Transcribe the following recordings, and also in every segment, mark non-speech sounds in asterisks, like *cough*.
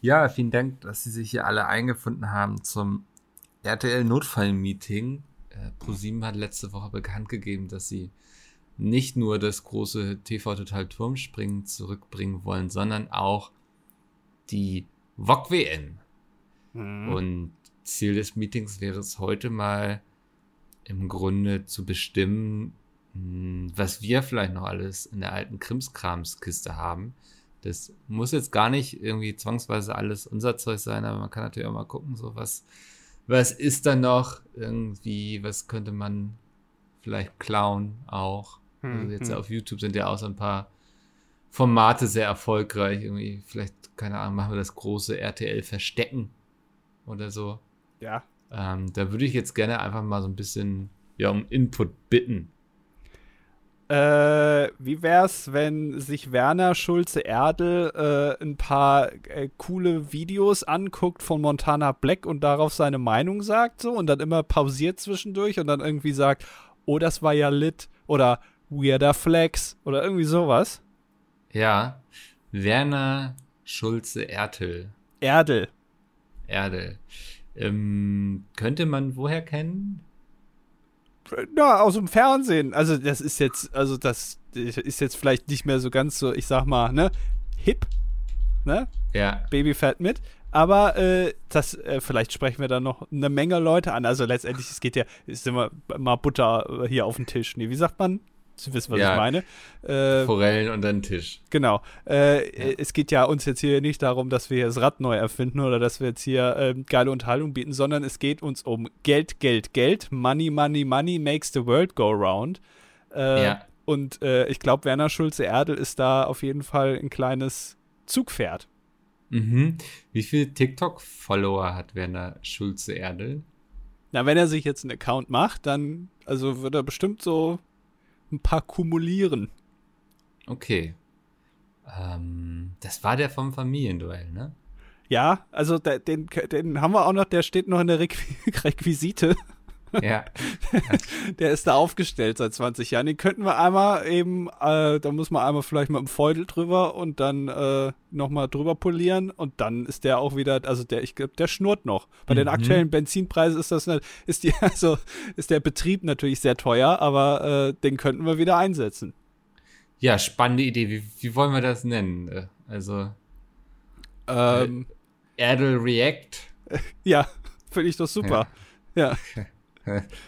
Ja, vielen Dank, dass Sie sich hier alle eingefunden haben zum RTL-Notfall-Meeting. Äh, ProSieben hat letzte Woche bekannt gegeben, dass sie nicht nur das große TV Total Turmspringen zurückbringen wollen, sondern auch die VOG WN. Mhm. Und Ziel des Meetings wäre es heute mal im Grunde zu bestimmen, hm, was wir vielleicht noch alles in der alten Krimskramskiste haben. Das muss jetzt gar nicht irgendwie zwangsweise alles unser Zeug sein, aber man kann natürlich auch mal gucken, so was, was ist da noch irgendwie, was könnte man vielleicht klauen auch. Hm, also jetzt hm. auf YouTube sind ja auch so ein paar Formate sehr erfolgreich. Irgendwie, vielleicht, keine Ahnung, machen wir das große RTL Verstecken oder so. Ja. Ähm, da würde ich jetzt gerne einfach mal so ein bisschen ja, um Input bitten. Äh, wie wär's, wenn sich Werner Schulze-Erdel äh, ein paar äh, coole Videos anguckt von Montana Black und darauf seine Meinung sagt so und dann immer pausiert zwischendurch und dann irgendwie sagt, oh, das war ja lit oder Weirder Flex oder irgendwie sowas? Ja, Werner Schulze-Erdel. Erdel. Erdel. Ähm, könnte man woher kennen? Na, aus dem Fernsehen. Also, das ist jetzt, also, das ist jetzt vielleicht nicht mehr so ganz so, ich sag mal, ne, hip, ne? Ja. Babyfett mit. Aber äh, das, äh, vielleicht sprechen wir da noch eine Menge Leute an. Also letztendlich, es geht ja, ist immer mal Butter hier auf dem Tisch. Nee, wie sagt man? *laughs* Sie wissen, was ja, ich meine. Äh, Forellen und dann Tisch. Genau. Äh, ja. Es geht ja uns jetzt hier nicht darum, dass wir das Rad neu erfinden oder dass wir jetzt hier äh, geile Unterhaltung bieten, sondern es geht uns um Geld, Geld, Geld. Money, money, money makes the world go round. Äh, ja. Und äh, ich glaube, Werner Schulze-Erdel ist da auf jeden Fall ein kleines Zugpferd. Mhm. Wie viele TikTok-Follower hat Werner Schulze-Erdel? Na, wenn er sich jetzt einen Account macht, dann also wird er bestimmt so ein paar kumulieren. Okay. Ähm, das war der vom Familienduell, ne? Ja, also den, den haben wir auch noch, der steht noch in der *laughs* Requisite. Ja. *laughs* der ist da aufgestellt seit 20 Jahren. Den könnten wir einmal eben, äh, da muss man einmal vielleicht mit dem Feudel drüber und dann äh, nochmal drüber polieren und dann ist der auch wieder, also der, ich glaube, der schnurrt noch. Bei mhm. den aktuellen Benzinpreisen ist das, ist die, *laughs* also ist der Betrieb natürlich sehr teuer, aber äh, den könnten wir wieder einsetzen. Ja, spannende Idee. Wie, wie wollen wir das nennen? Äh, also ähm, Erdel React. *laughs* Ja, finde ich doch super. ja. ja.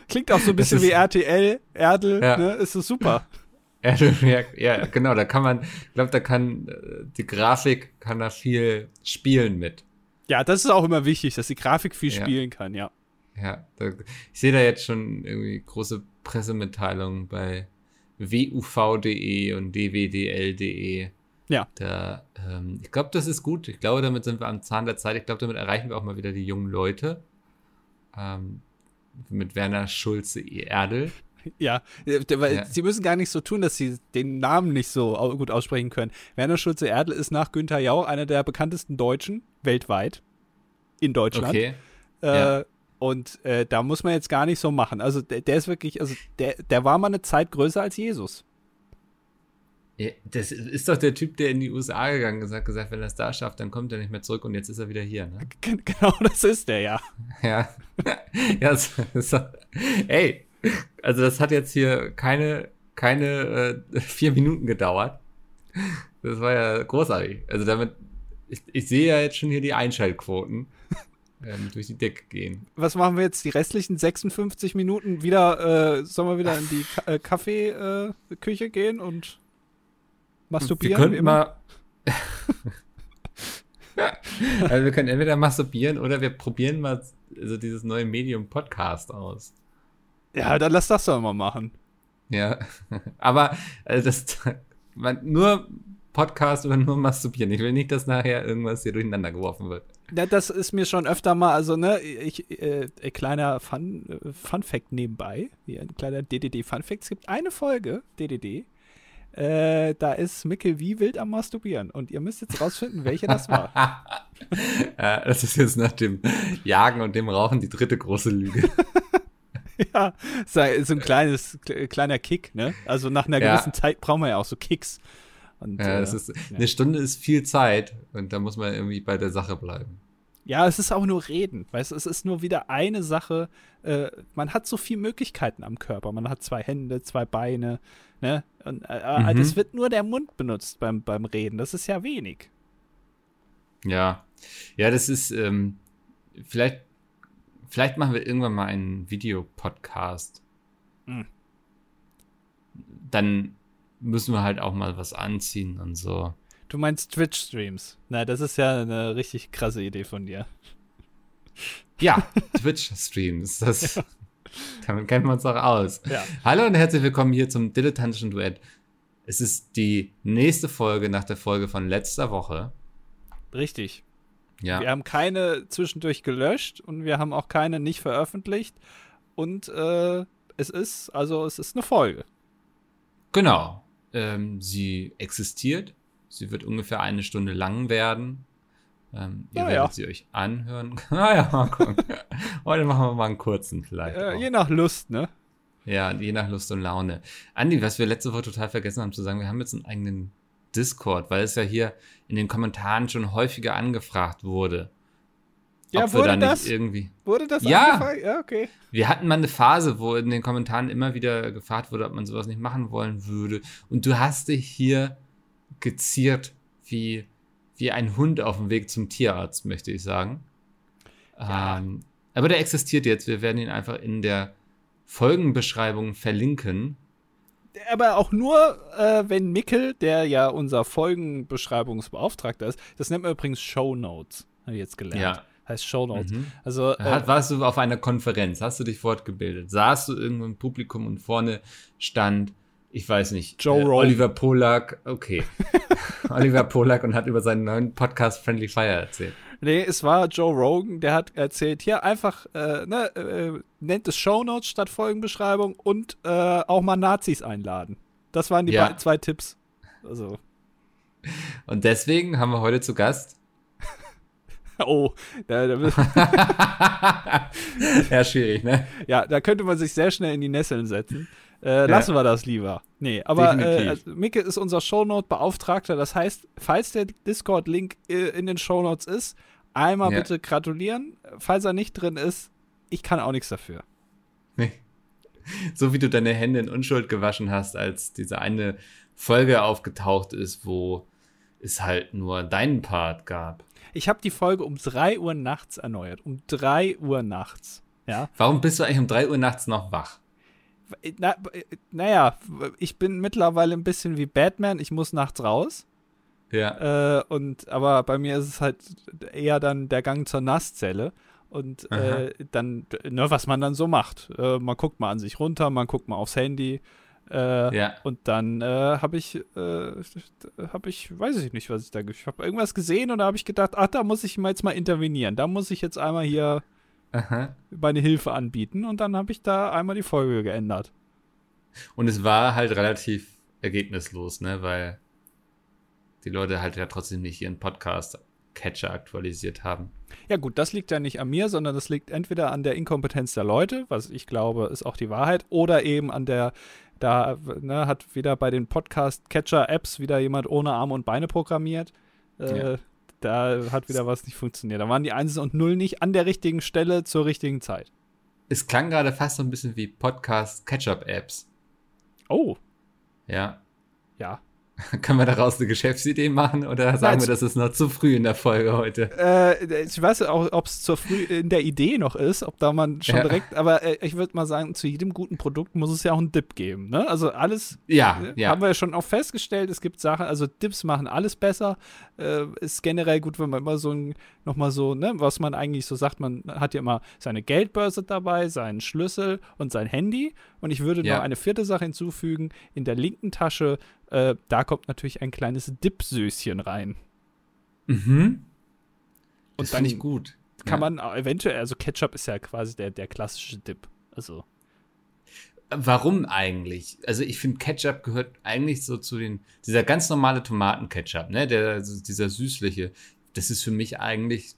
Klingt auch so ein bisschen ist, wie RTL, Erdel, ja. ne? Ist das super. *laughs* Erdel, ja, ja, genau, da kann man, ich glaube, da kann äh, die Grafik kann da viel spielen mit. Ja, das ist auch immer wichtig, dass die Grafik viel ja. spielen kann, ja. Ja, da, ich sehe da jetzt schon irgendwie große Pressemitteilungen bei wuv.de und dwdl.de. Ja. Da, ähm, ich glaube, das ist gut. Ich glaube, damit sind wir am Zahn der Zeit. Ich glaube, damit erreichen wir auch mal wieder die jungen Leute. Ähm, mit Werner Schulze Erdel. Ja, weil ja. sie müssen gar nicht so tun, dass sie den Namen nicht so gut aussprechen können. Werner Schulze Erdel ist nach Günther Jauch einer der bekanntesten Deutschen weltweit in Deutschland. Okay. Äh, ja. Und äh, da muss man jetzt gar nicht so machen. Also der, der ist wirklich, also der, der war mal eine Zeit größer als Jesus. Das ist doch der Typ, der in die USA gegangen ist, hat gesagt, wenn er es da schafft, dann kommt er nicht mehr zurück und jetzt ist er wieder hier. Ne? Genau, *laughs* das ist der, ja. Ja. *laughs* ja das, das, ey, also das hat jetzt hier keine, keine äh, vier Minuten gedauert. Das war ja großartig. Also damit, ich, ich sehe ja jetzt schon hier die Einschaltquoten *laughs* ähm, durch die Decke gehen. Was machen wir jetzt die restlichen 56 Minuten? Wieder, äh, sollen wir wieder in die Ka äh, Kaffeeküche äh, gehen und Masturbieren? Wir können immer. *laughs* also wir können entweder masturbieren oder wir probieren mal also dieses neue Medium Podcast aus. Ja, dann lass das doch mal machen. Ja, *laughs* aber also das man, nur Podcast oder nur masturbieren. Ich will nicht, dass nachher irgendwas hier durcheinander geworfen wird. Ja, das ist mir schon öfter mal, also ne, ich, äh, kleiner Fun, äh, Fun Fact nebenbei, hier ein kleiner DDD Fun Fact. Es gibt eine Folge DDD, äh, da ist Mickel wie wild am Masturbieren. Und ihr müsst jetzt rausfinden, welche das war. *laughs* ja, das ist jetzt nach dem Jagen und dem Rauchen die dritte große Lüge. *laughs* ja, so ein kleines, kleiner Kick, ne? Also nach einer gewissen ja. Zeit brauchen wir ja auch so Kicks. Und, Ja, äh, ist, ja. Eine Stunde ist viel Zeit und da muss man irgendwie bei der Sache bleiben. Ja, es ist auch nur Reden. Weißt du, es ist nur wieder eine Sache. Äh, man hat so viele Möglichkeiten am Körper. Man hat zwei Hände, zwei Beine. Ne? Und, äh, Mhm. Das wird nur der Mund benutzt beim, beim Reden. Das ist ja wenig. Ja, ja, das ist, ähm, vielleicht, vielleicht machen wir irgendwann mal einen Videopodcast. Hm. Dann müssen wir halt auch mal was anziehen und so. Du meinst Twitch-Streams. Na, das ist ja eine richtig krasse Idee von dir. Ja, *laughs* Twitch-Streams, das, damit kennen wir uns auch aus. Ja. Hallo und herzlich willkommen hier zum dilettantischen Duett. Es ist die nächste Folge nach der Folge von letzter Woche. Richtig. Ja. Wir haben keine zwischendurch gelöscht und wir haben auch keine nicht veröffentlicht. Und äh, es ist, also es ist eine Folge. Genau. Ähm, sie existiert. Sie wird ungefähr eine Stunde lang werden. Ähm, ihr Ja, werdet ja. sie euch anhören. *laughs* ah ja, mal gucken. *laughs* Heute machen wir mal einen kurzen vielleicht. Äh, je nach Lust, ne? Ja, je nach Lust und Laune. Andi, was wir letzte Woche total vergessen haben zu sagen, wir haben jetzt einen eigenen Discord, weil es ja hier in den Kommentaren schon häufiger angefragt wurde. Ja, ob wir wurde da nicht das? irgendwie. Wurde das Ja. angefragt? Ja, okay. Wir hatten mal eine Phase, wo in den Kommentaren immer wieder gefragt wurde, ob man sowas nicht machen wollen würde. Und du hast dich hier geziert wie, wie ein Hund auf dem Weg zum Tierarzt, möchte ich sagen. Ja. Ähm, aber der existiert jetzt. Wir werden ihn einfach in der Folgenbeschreibung verlinken. Aber auch nur, äh, wenn Mickel, der ja unser Folgenbeschreibungsbeauftragter ist, das nennt man übrigens Show Notes, habe ich jetzt gelernt. Ja. Heißt Show Notes. Mhm. Also, äh, Hat, warst du auf einer Konferenz? Hast du dich fortgebildet? Saßt du irgendwo im Publikum und vorne stand, ich weiß nicht, Joe Rogan. Oliver Polak, okay. *laughs* Oliver Polak und hat über seinen neuen Podcast Friendly Fire erzählt. nee, es war Joe Rogan, der hat erzählt, hier einfach, äh, ne, äh, nennt es Show Notes statt Folgenbeschreibung und äh, auch mal Nazis einladen. Das waren die Ja. zwei Tipps. Also, Und deswegen haben wir heute zu Gast. *laughs* oh, da, da, *laughs* ja, schwierig, ne? ja, da könnte man sich sehr schnell in die Nesseln setzen. Äh, lassen wir das lieber. Nee, aber äh, also, Micke ist unser Shownote-Beauftragter. Das heißt, falls der Discord-Link äh, in den Shownotes ist, einmal bitte gratulieren. Falls er nicht drin ist, ich kann auch nichts dafür. Nee. So wie du deine Hände in Unschuld gewaschen hast, als diese eine Folge aufgetaucht ist, wo es halt nur deinen Part gab. Ich habe die Folge um 3 Uhr nachts erneuert. Um 3 Uhr nachts. Ja. Warum bist du eigentlich um 3 Uhr nachts noch wach? Na, naja, ich bin mittlerweile ein bisschen wie Batman. Ich muss nachts raus. Ja. Äh, und aber bei mir ist es halt eher dann der Gang zur Nasszelle. Und äh, dann, ne, was man dann so macht. Äh, man guckt mal an sich runter, man guckt mal aufs Handy. Äh, Ja. Und dann äh, habe ich, äh, habe ich, weiß ich nicht, was ich da, ich habe irgendwas gesehen und da habe ich gedacht, ach, da muss ich mal jetzt mal intervenieren. Da muss ich jetzt einmal hier Aha. meine Hilfe anbieten und dann habe ich da einmal die Folge geändert. Und es war halt relativ ergebnislos, ne, weil die Leute halt ja trotzdem nicht ihren Podcast-Catcher aktualisiert haben. Ja gut, das liegt ja nicht an mir, sondern das liegt entweder an der Inkompetenz der Leute, was ich glaube, ist auch die Wahrheit, oder eben an der, da ne, hat wieder bei den Podcast-Catcher-Apps wieder jemand ohne Arme und Beine programmiert. Äh, Ja. Da hat wieder was nicht funktioniert. Da waren die Einsen und Null nicht an der richtigen Stelle zur richtigen Zeit. Es klang gerade fast so ein bisschen wie Podcast-Catch-up-Apps. Oh, Ja. ja. *laughs* Können wir daraus eine Geschäftsidee machen oder sagen Nein, wir, das ist noch zu früh in der Folge heute? Äh, ich weiß auch, ob es zur früh in der Idee noch ist, ob da man schon Ja. direkt, aber äh, ich würde mal sagen, zu jedem guten Produkt muss es ja auch einen Dip geben. Ne? Also alles Ja, Ne? ja. Haben wir ja schon auch festgestellt, es gibt Sachen, also Dips machen alles besser. Äh, ist generell gut, wenn man immer so ein, nochmal so, ne, was man eigentlich so sagt, man hat ja immer seine Geldbörse dabei, seinen Schlüssel und sein Handy. Und ich würde Ja. noch eine vierte Sache hinzufügen. In der linken Tasche, äh, da kommt natürlich ein kleines Dip-Söschen rein. Mhm. Und Das finde dann ich gut. Kann Ja. man auch eventuell, also Ketchup ist ja quasi der, der klassische Dip. Also. Warum eigentlich? Also ich finde, Ketchup gehört eigentlich so zu den, dieser ganz normale Tomatenketchup, ne, der, dieser süßliche, das ist für mich eigentlich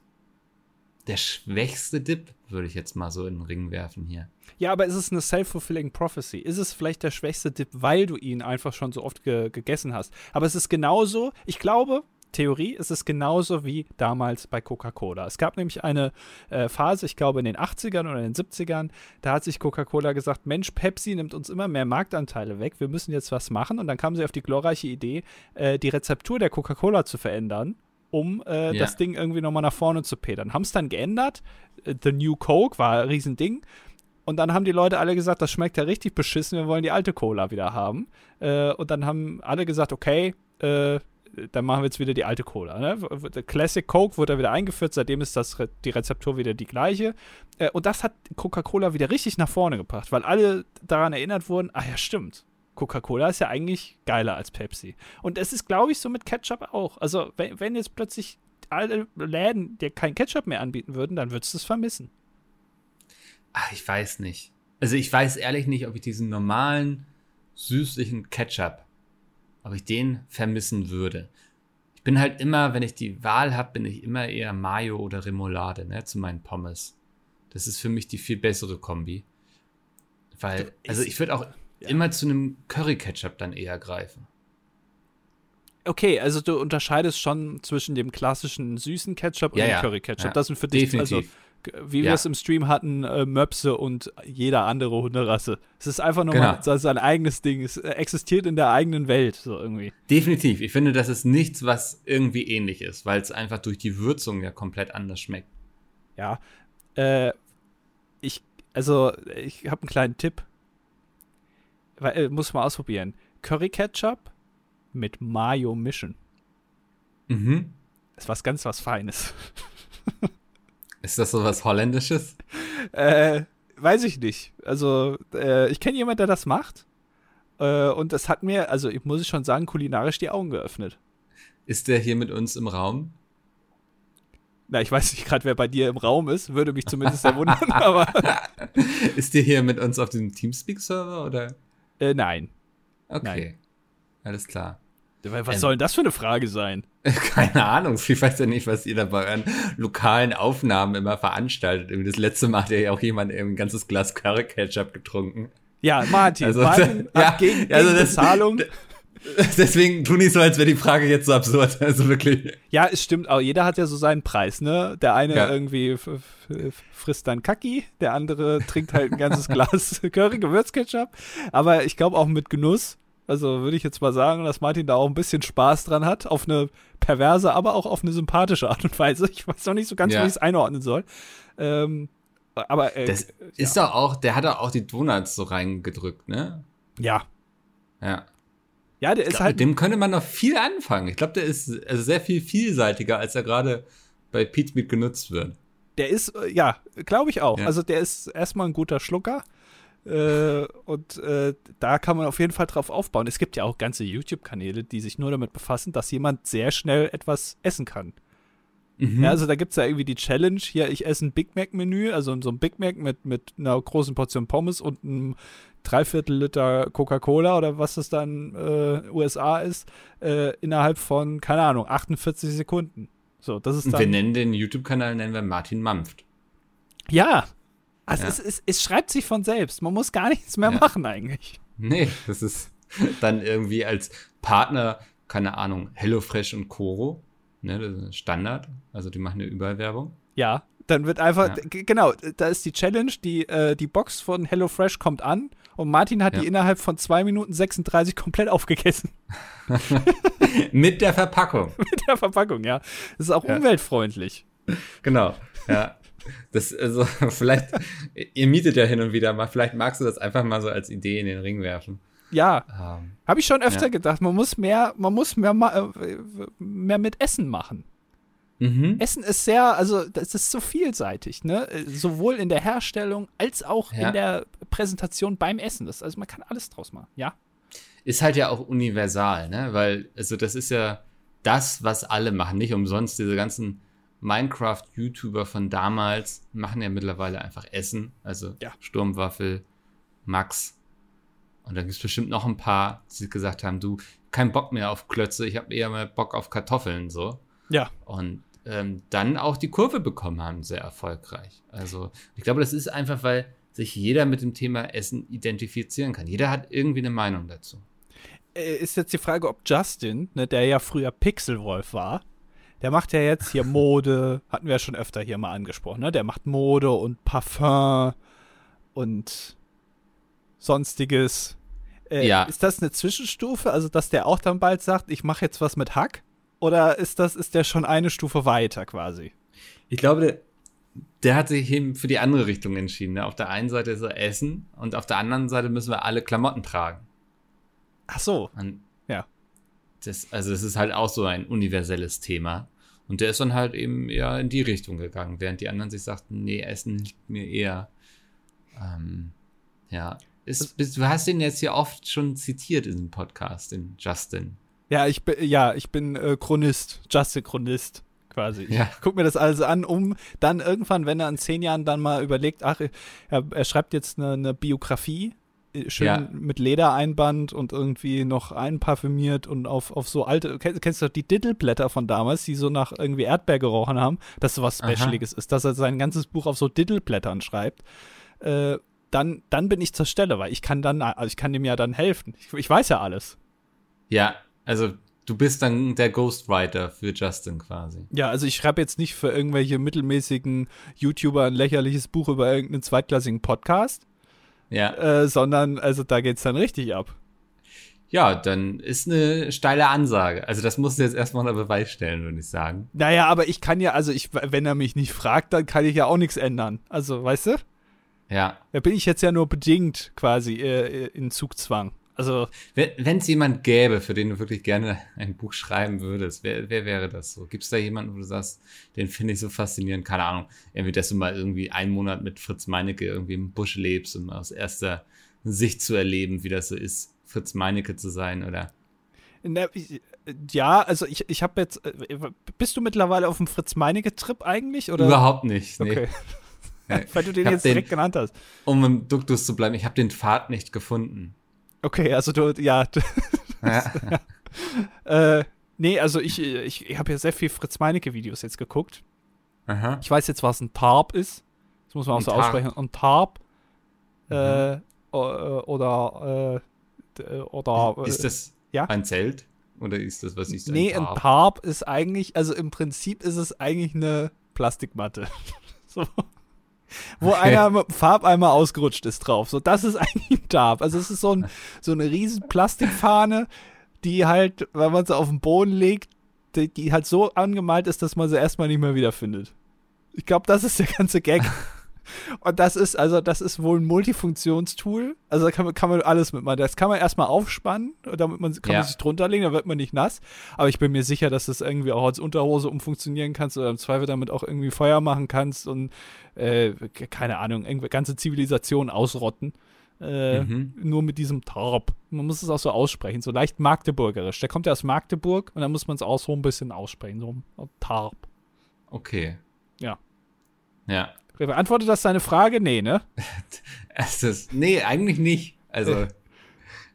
der schwächste Dip, würde ich jetzt mal so in den Ring werfen hier. Ja, aber ist es eine self-fulfilling prophecy? Ist es vielleicht der schwächste Dip, weil du ihn einfach schon so oft ge gegessen hast? Aber es ist genauso, ich glaube, Theorie ist es genauso wie damals bei Coca-Cola. Es gab nämlich eine äh, Phase, ich glaube in den 80ern oder in den 70ern, da hat sich Coca-Cola gesagt, Mensch, Pepsi nimmt uns immer mehr Marktanteile weg, wir müssen jetzt was machen. Und dann kamen sie auf die glorreiche Idee, äh, die Rezeptur der Coca-Cola zu verändern um äh, ja. das Ding irgendwie nochmal nach vorne zu pedern. Haben es dann geändert. Äh, The New Coke war ein Riesending. Und dann haben die Leute alle gesagt, das schmeckt ja richtig beschissen, wir wollen die alte Cola wieder haben. Äh, und dann haben alle gesagt, okay, äh, dann machen wir jetzt wieder die alte Cola. Ne? Classic Coke wurde da wieder eingeführt, seitdem ist das, die Rezeptur wieder die gleiche. Äh, und das hat Coca-Cola wieder richtig nach vorne gebracht, weil alle daran erinnert wurden, ah ja, stimmt. Coca-Cola ist ja eigentlich geiler als Pepsi. Und es ist, glaube ich, so mit Ketchup auch. Also, wenn, wenn jetzt plötzlich alle Läden dir kein Ketchup mehr anbieten würden, dann würdest du es vermissen. Ach, ich weiß nicht. Also, ich weiß ehrlich nicht, ob ich diesen normalen, süßlichen Ketchup ob ich den vermissen würde. Ich bin halt immer, wenn ich die Wahl habe, bin ich immer eher Mayo oder Remoulade, ne, zu meinen Pommes. Das ist für mich die viel bessere Kombi. Weil, also ich würde auch ja. immer zu einem Curry-Ketchup dann eher greifen. Okay, also du unterscheidest schon zwischen dem klassischen süßen Ketchup und ja, dem ja. Curry-Ketchup. Ja. Das sind für dich also Definitiv. also wie wir es im Stream hatten, äh, Möpse und jeder andere Hunderasse. Es ist einfach nur genau. mal sein eigenes Ding. Es existiert in der eigenen Welt, so irgendwie. Definitiv. Ich finde, das ist nichts, was irgendwie ähnlich ist, weil es einfach durch die Würzung ja komplett anders schmeckt. Ja. Äh, ich, also, ich habe einen kleinen Tipp. Äh, muss man ausprobieren. Curry Ketchup mit Mayo mischen. Mhm. Das ist was ganz was Feines. *laughs* Ist das so was Holländisches? Äh, weiß ich nicht. Also, äh, ich kenne jemanden, der das macht. Äh, und das hat mir, also ich muss schon sagen, kulinarisch die Augen geöffnet. Ist der hier mit uns im Raum? Na, ich weiß nicht gerade, wer bei dir im Raum ist. Würde mich zumindest sehr wundern, *laughs* aber. ist der hier mit uns auf dem Teamspeak-Server oder? Äh, nein. Okay. Nein. Alles klar. Was ähm, soll denn das für eine Frage sein? *laughs* Keine Ahnung. Ich weiß ja nicht, was ihr da bei euren lokalen Aufnahmen immer veranstaltet. Das letzte Mal hat ja auch jemand ein ganzes Glas Curry Ketchup getrunken. Ja, Martin. Also, Martin *laughs* ja, gegen, gegen also das, Bezahlung. *laughs* Deswegen tu nicht so, als wäre die Frage jetzt so absurd. *laughs* Also wirklich. Ja, es stimmt auch. Jeder hat ja so seinen Preis, ne? Der eine ja. irgendwie frisst dann Kaki, der andere trinkt halt ein ganzes *laughs* Glas Curry Gewürzketchup. Aber ich glaube auch mit Genuss. Also würde ich jetzt mal sagen, dass Martin da auch ein bisschen Spaß dran hat, auf eine perverse, aber auch auf eine sympathische Art und Weise. Ich weiß noch nicht so ganz, ja. wie ich es einordnen soll. Ähm, aber äh, das ist ja. doch auch, der hat doch auch die Donuts so reingedrückt, ne? Ja. Ja. Ja, der ist glaub, halt. Mit dem könnte man noch viel anfangen. Ich glaube, der ist also sehr viel vielseitiger, als er gerade bei Pete Meat genutzt wird. Der ist, äh, ja, glaube ich auch. Ja. Also der ist erstmal ein guter Schlucker. Äh, und äh, da kann man auf jeden Fall drauf aufbauen. Es gibt ja auch ganze YouTube-Kanäle, die sich nur damit befassen, dass jemand sehr schnell etwas essen kann. Mhm. Ja, also da gibt es ja irgendwie die Challenge, hier, ich esse ein Big Mac-Menü, also so ein Big Mac mit, mit einer großen Portion Pommes und einem Dreiviertel Liter Coca-Cola oder was das dann äh, USA ist, äh, innerhalb von, keine Ahnung, 48 Sekunden. So, das ist dann, wir nennen den YouTube-Kanal, nennen wir Martin Mampft. Ja, also ja. es, es, es, schreibt sich von selbst. Man muss gar nichts mehr ja. machen eigentlich. Nee, das ist dann irgendwie als Partner, keine Ahnung, HelloFresh und Koro. Ne, das ist Standard. Also die machen eine Überwerbung. Ja, dann wird einfach, ja. genau, da ist die Challenge, die, äh, die Box von HelloFresh kommt an und Martin hat ja. die innerhalb von 2 Minuten 36 komplett aufgegessen. *laughs* Mit der Verpackung. *laughs* Mit der Verpackung, ja. Das ist auch ja. umweltfreundlich. Genau, ja. *laughs* Das, also, vielleicht, ihr mietet ja hin und wieder mal, vielleicht magst du das einfach mal so als Idee in den Ring werfen. Ja, ähm, habe ich schon öfter ja. gedacht. Man muss mehr, man muss mehr, äh, mehr mit Essen machen. Mhm. Essen ist sehr, also das ist so vielseitig, ne? Sowohl in der Herstellung als auch ja. in der Präsentation beim Essen. Das, also man kann alles draus machen, ja. Ist halt ja auch universal, ne? Weil, also das ist ja das, was alle machen. Nicht umsonst diese ganzen Minecraft-YouTuber von damals machen ja mittlerweile einfach Essen. Also ja. Sturmwaffel, Max. Und dann gibt es bestimmt noch ein paar, die gesagt haben, du, kein Bock mehr auf Klötze, ich habe eher mal Bock auf Kartoffeln, so. Ja. Und ähm, dann auch die Kurve bekommen haben, sehr erfolgreich. Also ich glaube, das ist einfach, weil sich jeder mit dem Thema Essen identifizieren kann. Jeder hat irgendwie eine Meinung dazu. Äh, ist jetzt die Frage, ob Justin, ne, der ja früher Pixelwolf war, der macht ja jetzt hier Mode, *laughs* hatten wir ja schon öfter hier mal angesprochen, ne? Der macht Mode und Parfum und sonstiges. Äh, Ja. Ist das eine Zwischenstufe? Also, dass der auch dann bald sagt, ich mache jetzt was mit Hack? Oder ist das, ist der schon eine Stufe weiter quasi? Ich glaube, der, der hat sich eben für die andere Richtung entschieden. Ne? Auf der einen Seite ist er Essen und auf der anderen Seite müssen wir alle Klamotten tragen. Ach so. Und Ja. Das, also das ist halt auch so ein universelles Thema. Und der ist dann halt eben eher in die Richtung gegangen, während die anderen sich sagten, nee, Essen liegt mir eher. Ähm, ja. Ist, bist, du hast ihn jetzt hier oft schon zitiert in diesem Podcast, den Justin. Ja, ich bin, ja, ich bin äh, Chronist, Justin Chronist quasi. Ja. Ich guck mir das alles an, um dann irgendwann, wenn er in zehn Jahren dann mal überlegt, ach, er, er schreibt jetzt eine, eine Biografie, äh, schön Ja. mit Ledereinband und irgendwie noch einparfümiert und auf, auf so alte, kennst, kennst du die Diddleblätter von damals, die so nach irgendwie Erdbeer gerochen haben, dass so was Aha. Specialiges ist, dass er sein ganzes Buch auf so Diddleblättern schreibt. Äh, dann, dann bin ich zur Stelle, weil ich kann dann, also ich kann dem ja dann helfen. Ich, ich weiß ja alles. Ja, also du bist dann der Ghostwriter für Justin quasi. Ja, also ich schreibe jetzt nicht für irgendwelche mittelmäßigen YouTuber ein lächerliches Buch über irgendeinen zweitklassigen Podcast, Ja. äh, sondern also da geht's dann richtig ab. Ja, dann ist eine steile Ansage. Also das musst du jetzt erstmal unter Beweis stellen, würde ich sagen. Naja, aber ich kann ja, also ich, wenn er mich nicht fragt, dann kann ich ja auch nichts ändern. Also, weißt du? Ja. Da bin ich jetzt ja nur bedingt quasi äh, in Zugzwang. Also, Wenn es jemand gäbe, für den du wirklich gerne ein Buch schreiben würdest, wer, wer wäre das so? Gibt es da jemanden, wo du sagst, den finde ich so faszinierend? Keine Ahnung. Irgendwie, dass du mal irgendwie einen Monat mit Fritz Meinecke irgendwie im Busch lebst, um aus erster Sicht zu erleben, wie das so ist, Fritz Meinecke zu sein oder. na, ich, ja, also ich, ich habe jetzt, äh, bist du mittlerweile auf dem Fritz-Meinecke-Trip eigentlich? Oder? Überhaupt nicht. Nee. Okay. *laughs* Weil du den jetzt den- direkt genannt hast. Um im Duktus zu bleiben, ich habe den Pfad nicht gefunden. Okay, also du, ja, *laughs* du, Ja. Äh, nee, also ich, ich, ich habe ja sehr viel Fritz Meinecke-Videos jetzt geguckt. Aha. Ich weiß jetzt, was ein Tarp ist. Das muss man auch Ein so Tarp. aussprechen. Ein Tarp. Äh, Mhm. o- oder, äh, d- oder. äh, Ist das ja? ein Zelt? Oder ist das, was ist nee, ein Tarp? Tarp ist eigentlich, also im Prinzip ist es eigentlich eine Plastikmatte. *laughs* so. Wo einer Farbeimer ausgerutscht ist drauf. So, das ist *laughs* eigentlich ein Tarp. Also es ist so, ein, so eine riesen Plastikfahne, die halt, wenn man sie auf den Boden legt, die, die halt so angemalt ist, dass man sie erstmal nicht mehr wiederfindet. Ich glaube, das ist der ganze Gag. *laughs* Und das ist, also, das ist wohl ein Multifunktionstool. Also, da kann man, kann man alles mitmachen. Das kann man erstmal aufspannen, damit man, kann Ja. man sich drunter legen, dann wird man nicht nass. Aber ich bin mir sicher, dass du es irgendwie auch als Unterhose umfunktionieren kannst oder im Zweifel damit auch irgendwie Feuer machen kannst und, äh, keine Ahnung, irgendwie ganze Zivilisationen ausrotten. Äh, Mhm. Nur mit diesem Tarp. Man muss es auch so aussprechen, so leicht magdeburgerisch. Der kommt ja aus Magdeburg und dann muss man es auch so ein bisschen aussprechen, so Tarp. Okay. Ja. Ja. Beantwortet das deine Frage? Nee, ne? *laughs* Es ist, nee, eigentlich nicht. Also,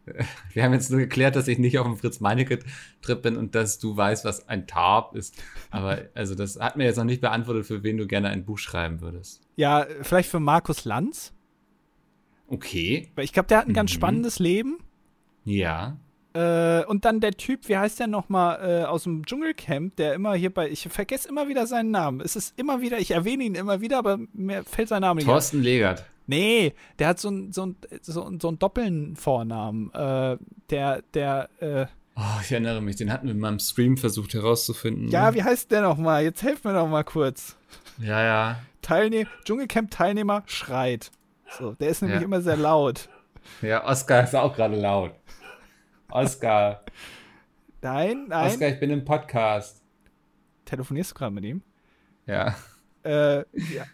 *laughs* wir haben jetzt nur geklärt, dass ich nicht auf dem Fritz Meinecke-Trip bin und dass du weißt, was ein Tarp ist. Aber, also, das hat mir jetzt noch nicht beantwortet, für wen du gerne ein Buch schreiben würdest. Ja, vielleicht für Markus Lanz. Okay. Weil ich glaube, der hat ein ganz Mhm. spannendes Leben. Ja. Äh, und dann der Typ, wie heißt der nochmal, äh, aus dem Dschungelcamp, der immer hier bei, ich vergesse immer wieder seinen Namen. Es ist immer wieder, ich erwähne ihn immer wieder, aber mir fällt sein Name nicht. Thorsten Legert. Nee, der hat so einen so ein, so, ein- so doppelten Vornamen. Äh, der, der, äh, Oh, ich erinnere mich, den hatten wir in meinem Stream versucht herauszufinden. ja, wie heißt der nochmal? Jetzt helft mir doch mal kurz. Ja, ja. Teilnehm Dschungelcamp-Teilnehmer schreit. So, der ist nämlich Ja. immer sehr laut. Ja, Oskar ist auch gerade laut. Oskar. Nein, nein. Oskar, ich bin im Podcast. Telefonierst du gerade mit ihm? Ja. Äh, ja.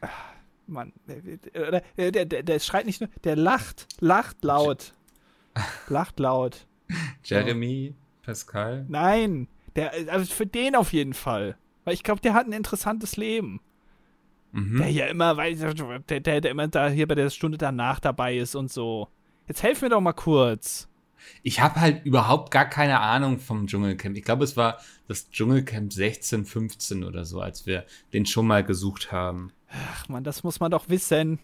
Mann. Der, der, der, der, der schreit nicht nur, der lacht. Lacht laut. Lacht laut. Jeremy, Pascal. Nein. Der, also für den auf jeden Fall. Weil ich glaube, der hat ein interessantes Leben. Mhm. Der hier immer, weil, der, der, der immer da hier bei der Stunde danach dabei ist und so. Jetzt helf mir doch mal kurz. Ich habe halt überhaupt gar keine Ahnung vom Dschungelcamp. Ich glaube, es war das Dschungelcamp 16, 15 oder so, als wir den schon mal gesucht haben. Ach man, das muss man doch wissen.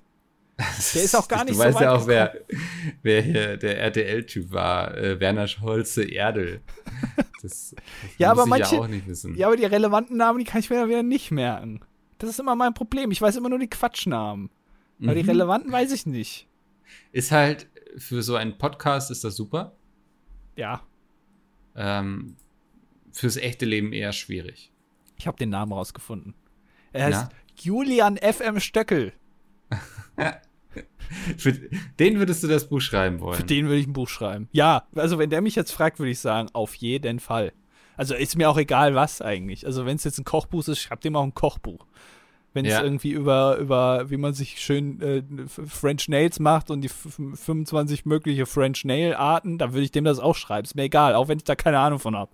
Der ist auch gar nicht du so weißt weit ja auch, wer, wer hier der RTL-Typ war. Äh, Werner Scholze Erdel. Das, das *laughs* ja, aber ich manche, ja auch nicht wissen. Ja, aber die relevanten Namen, die kann ich mir dann wieder nicht merken. Das ist immer mein Problem. Ich weiß immer nur die Quatschnamen. Aber die Mhm. relevanten weiß ich nicht. Ist halt, für so einen Podcast ist das super. Ja, Ähm, fürs echte Leben eher schwierig. ich habe den Namen rausgefunden. Er heißt Na? Julian FM Stöckel. *laughs* Für den würdest du das Buch schreiben wollen. Für den würde ich ein Buch schreiben. Ja, also wenn der mich jetzt fragt, würde ich sagen, auf jeden Fall. Also ist mir auch egal, was eigentlich. Also wenn es jetzt ein Kochbuch ist, schreibt dem auch ein Kochbuch. Wenn es Ja. irgendwie über, über, wie man sich schön äh, French Nails macht und die f- 25 mögliche French Nail Arten, dann würde ich dem das auch schreiben. Ist mir egal, auch wenn ich da keine Ahnung von habe.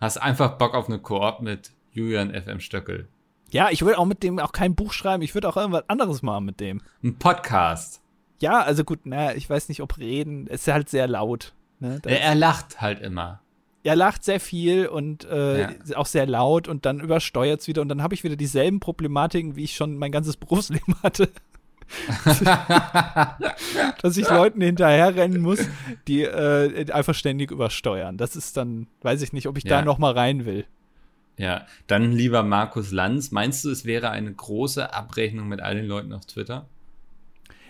Hast einfach Bock auf eine Koop mit Julian FM Stöckel. Ja, ich würde auch mit dem auch kein Buch schreiben. Ich würde auch irgendwas anderes machen mit dem. Ein Podcast. Ja, also gut, naja, ich weiß nicht, ob reden. Es ist halt sehr laut. Ne? Er, er lacht halt immer. Er lacht sehr viel und äh, Ja. auch sehr laut und dann übersteuert es wieder und dann habe ich wieder dieselben Problematiken, wie ich schon mein ganzes *laughs* Berufsleben hatte. *laughs* Dass ich Leuten hinterherrennen muss, die äh, einfach ständig übersteuern. Das ist dann, weiß ich nicht, ob ich da Ja. noch mal rein will. Ja, dann lieber Markus Lanz. Meinst du, es wäre eine große Abrechnung mit all den Leuten auf Twitter?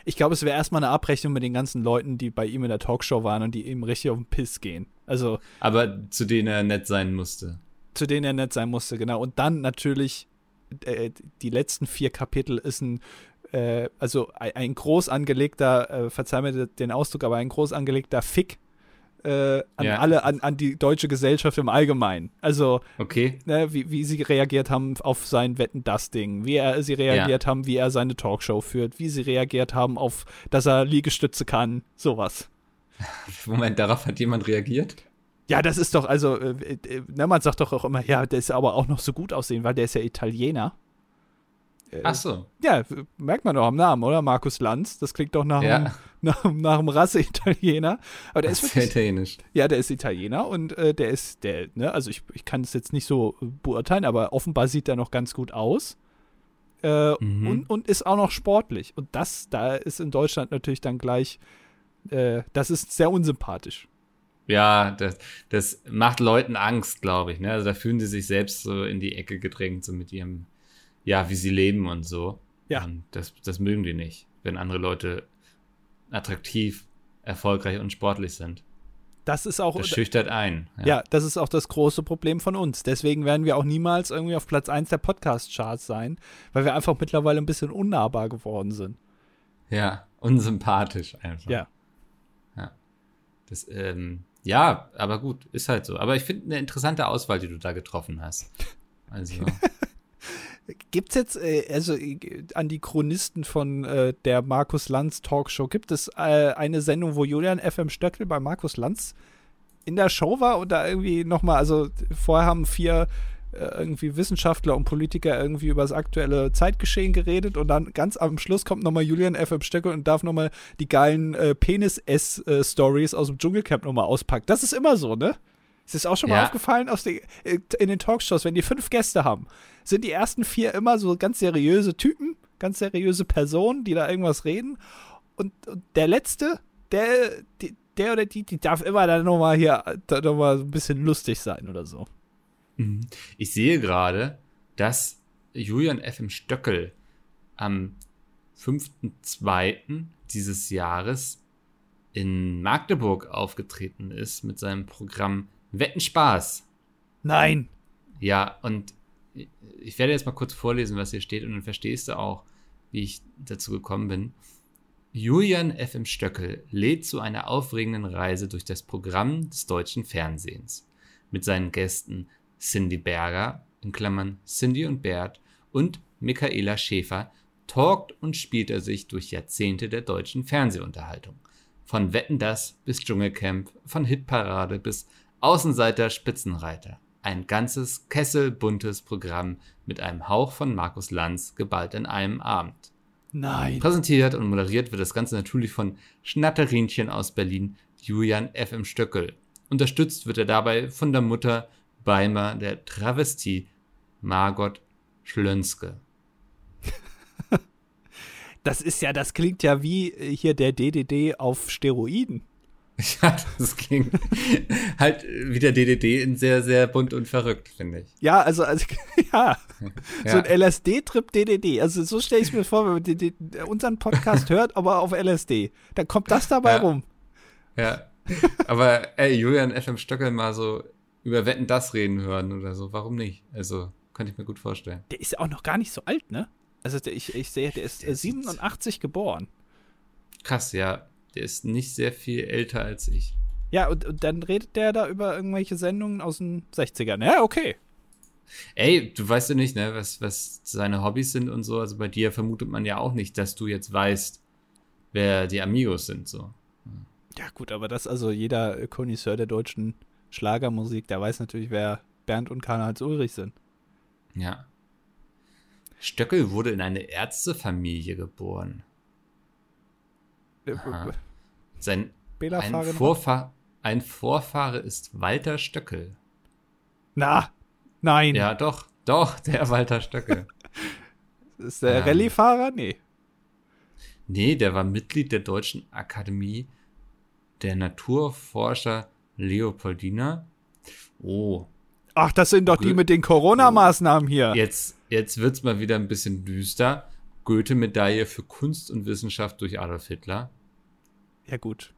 Ich glaube, es wäre erstmal eine Abrechnung mit den ganzen Leuten, die bei ihm in der Talkshow waren und die ihm richtig auf den Piss gehen. Also Aber zu denen er nett sein musste. zu denen er nett sein musste, genau. Und dann natürlich, äh, die letzten vier Kapitel ist ein, äh, also ein, ein groß angelegter, äh, verzeih mir den Ausdruck, aber ein groß angelegter Fick äh, an Ja. alle, an, an die deutsche Gesellschaft im Allgemeinen. Also, Okay. ne, wie, wie sie reagiert haben auf sein Wetten das Ding, wie er, sie reagiert haben, wie er seine Talkshow führt, wie sie reagiert haben auf, dass er Liegestütze kann, sowas. *laughs* Moment, darauf hat jemand reagiert? Ja, das ist doch, also, äh, äh, ne, man sagt doch auch immer, ja, der ist aber auch noch so gut aussehen, weil der ist ja Italiener. Äh, Ach so. Ja, merkt man doch am Namen, oder? Markus Lanz. Das klingt doch nach, Ja. einem, nach, nach einem Rasse-Italiener. Aber der ist Das ist wirklich, italienisch. ja, der ist Italiener und äh, der ist, der, ne, also ich, ich kann es jetzt nicht so äh, beurteilen, aber offenbar sieht er noch ganz gut aus. Äh, Mhm. und, und ist auch noch sportlich. Und das, da ist in Deutschland natürlich dann gleich, äh, das ist sehr unsympathisch. Ja, das, das macht Leuten Angst, glaube ich. Ne? Also da fühlen sie sich selbst so in die Ecke gedrängt, so mit ihrem, ja, wie sie leben und so. Ja. Und das, das mögen die nicht, wenn andere Leute attraktiv, erfolgreich und sportlich sind. Das ist auch, Das schüchtert ein. Ja. das ist auch das große Problem von uns. Deswegen werden wir auch niemals irgendwie auf Platz 1 der Podcast-Charts sein, weil wir einfach mittlerweile ein bisschen unnahbar geworden sind. Ja, unsympathisch einfach. Ja. Das, ähm, ja, aber gut, ist halt so. Aber ich finde eine interessante Auswahl, die du da getroffen hast. Also, *laughs* Gibt es jetzt, äh, also äh, an die Chronisten von äh, der Markus Lanz Talkshow, gibt es äh, eine Sendung, wo Julian FM Stöckel bei Markus Lanz in der Show war und da irgendwie nochmal, also vorher haben vier äh, irgendwie Wissenschaftler und Politiker irgendwie über das aktuelle Zeitgeschehen geredet und dann ganz am Schluss kommt nochmal Julian FM Stöckel und darf nochmal die geilen äh, Penis-S-Stories aus dem Dschungelcamp nochmal auspacken. Das ist immer so, ne? Ist es auch schon mal Ja. aufgefallen aus den, in den Talkshows, wenn die fünf Gäste haben, sind die ersten vier immer so ganz seriöse Typen, ganz seriöse Personen, die da irgendwas reden. Und, und der letzte, der, die, der oder die, die darf immer dann nochmal hier da noch mal so ein bisschen lustig sein oder so. Mhm. Ich sehe gerade, dass Julian FM Stöckel am 5.2. dieses Jahres in Magdeburg aufgetreten ist mit seinem Programm Wetten Spaß. Nein. Ja, und ich werde jetzt mal kurz vorlesen, was hier steht, und dann verstehst du auch, wie ich dazu gekommen bin. Julian FM Stöckel lädt zu einer aufregenden Reise durch das Programm des deutschen Fernsehens. Mit seinen Gästen Cindy Berger, in Klammern Cindy und Bert, und Michaela Schäfer talkt und spielt er sich durch Jahrzehnte der deutschen Fernsehunterhaltung. Von Wetten das bis Dschungelcamp, von Hitparade bis Außenseiter Spitzenreiter. Ein ganzes kesselbuntes Programm mit einem Hauch von Markus Lanz geballt in einem Abend. Nein. Präsentiert und moderiert wird das Ganze natürlich von Schnatterinchen aus Berlin, Julian F. M. Stöckel. Unterstützt wird er dabei von der Mutter Beimer der Travestie Margot Schlönske. *laughs* Das ist ja, das klingt ja wie äh, hier der DDD auf Steroiden. *laughs* Ja, das ging halt wie der DDD in sehr, sehr bunt und verrückt, finde ich. Ja, also, also *laughs* ja. Ja. so ein LSD-Trip DDD. Also so stelle ich mir vor, wenn man die, die, unseren Podcast *laughs* hört, aber auf LSD. Dann kommt das dabei Ja. rum. Ja. Aber ey, Julian FM Stöckel mal so über Wetten das reden hören oder so, warum nicht? Also, könnte ich mir gut vorstellen. Der ist ja auch noch gar nicht so alt, ne? Also der, ich, ich sehe, der ist Der äh, ist 87 geboren. Krass, ja. Der ist nicht sehr viel älter als ich. Ja, und, und dann redet der da über irgendwelche Sendungen aus den 60ern. Ja, okay. Ey, du weißt ja nicht, ne, was, was seine Hobbys sind und so. Also bei dir vermutet man ja auch nicht, dass du jetzt weißt, wer die Amigos sind, so. Ja, gut, aber das, also jeder Connoisseur der deutschen Schlagermusik, der weiß natürlich, wer Bernd und Karl-Heinz Ulrich sind. Ja. Stöckel wurde in eine Ärztefamilie geboren. Äh, Aha. Sein ein? Vorfahr ein Vorfahre ist Walter Stöckel. Na, nein. Ja, doch, doch, der Walter Stöckel. *laughs* Ist der Ähm. Rallye-Fahrer? Nee. Nee, der war Mitglied der Deutschen Akademie der Naturforscher Leopoldina. Oh, Ach, das sind doch die Gö- mit den Corona-Maßnahmen hier. jetzt, jetzt wird's mal wieder ein bisschen düster. Goethe-Medaille für Kunst und Wissenschaft durch Adolf Hitler. Ja, gut.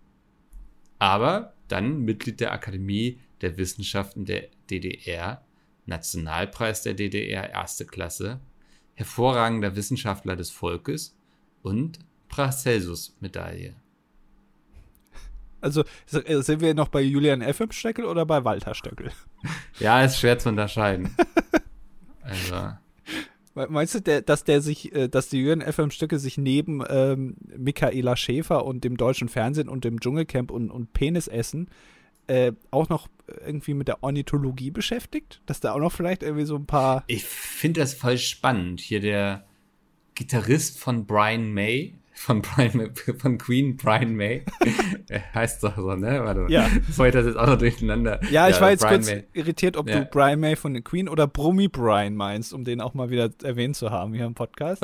aber dann Mitglied der Akademie der Wissenschaften der DDR, Nationalpreis der DDR erste Klasse, hervorragender Wissenschaftler des Volkes und Paracelsus-Medaille. Also äh, sind wir noch bei Julian F. Stöckel oder bei Walter Stöckel? Ja, ist schwer zu unterscheiden. *laughs* Also, Meinst du, der, dass der sich, äh, dass die Julian F. M. Stöckel sich neben ähm, Michaela Schäfer und dem deutschen Fernsehen und dem Dschungelcamp und, und Penisessen äh, auch noch irgendwie mit der Ornithologie beschäftigt? Dass da auch noch vielleicht irgendwie so ein paar. ich finde das voll spannend. Hier der Gitarrist von Brian May, von Brian von Queen Brian May, Er *laughs* heißt doch so, ne? Warte mal. Ja. Ich das jetzt auch noch durcheinander. Ja, ich war jetzt Brian kurz May. irritiert, ob Ja. du Brian May von Queen oder Brummi Brian meinst, um den auch mal wieder erwähnt zu haben hier im Podcast.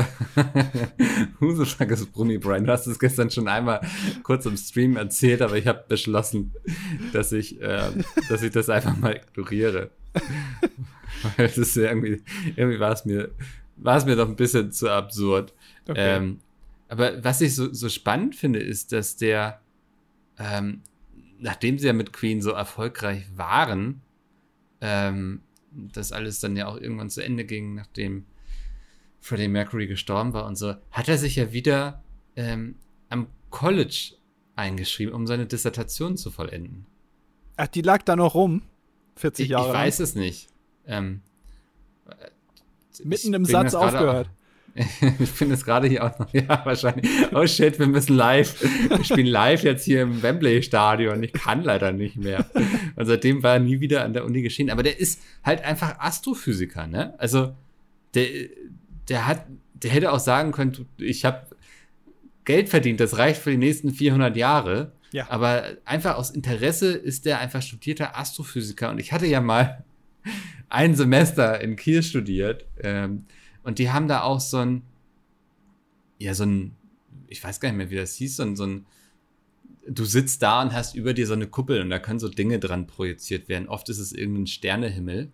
*laughs* Who the fuck is Brummi Brian? Du hast es gestern schon einmal kurz im Stream erzählt, aber ich habe beschlossen, dass ich, ähm, dass ich das einfach mal ignoriere. *laughs* Weil es ist ja irgendwie, irgendwie war es mir, war es mir doch ein bisschen zu absurd. Okay. Ähm, aber was ich so, so spannend finde, ist, dass der, ähm, nachdem sie ja mit Queen so erfolgreich waren, ähm, das alles dann ja auch irgendwann zu Ende ging, nachdem Freddie Mercury gestorben war und so, hat er sich ja wieder ähm, am College eingeschrieben, um seine Dissertation zu vollenden. Ach, die lag da noch rum. 40 Ich, ich Jahre lang. weiß es nicht. Ähm, Mitten ich im Satz aufgehört. Ich bin jetzt gerade hier auch noch, *laughs* ja, wahrscheinlich. Oh shit, wir müssen live. Wir spielen live jetzt hier im Wembley-Stadion. Ich kann leider nicht mehr. Und seitdem war er nie wieder an der Uni geschehen. Aber der ist halt einfach Astrophysiker, ne? Also, der, der hat, der hätte auch sagen können, ich habe Geld verdient, das reicht für die nächsten 400 Jahre. Ja. Aber einfach aus Interesse ist der einfach studierter Astrophysiker. Und ich hatte ja mal ein Semester in Kiel studiert. Ähm, und die haben da auch so ein, ja, so ein, ich weiß gar nicht mehr, wie das hieß, so ein, so ein, du sitzt da und hast über dir so eine Kuppel und da können so Dinge dran projiziert werden. Oft ist es irgendein Sternehimmel.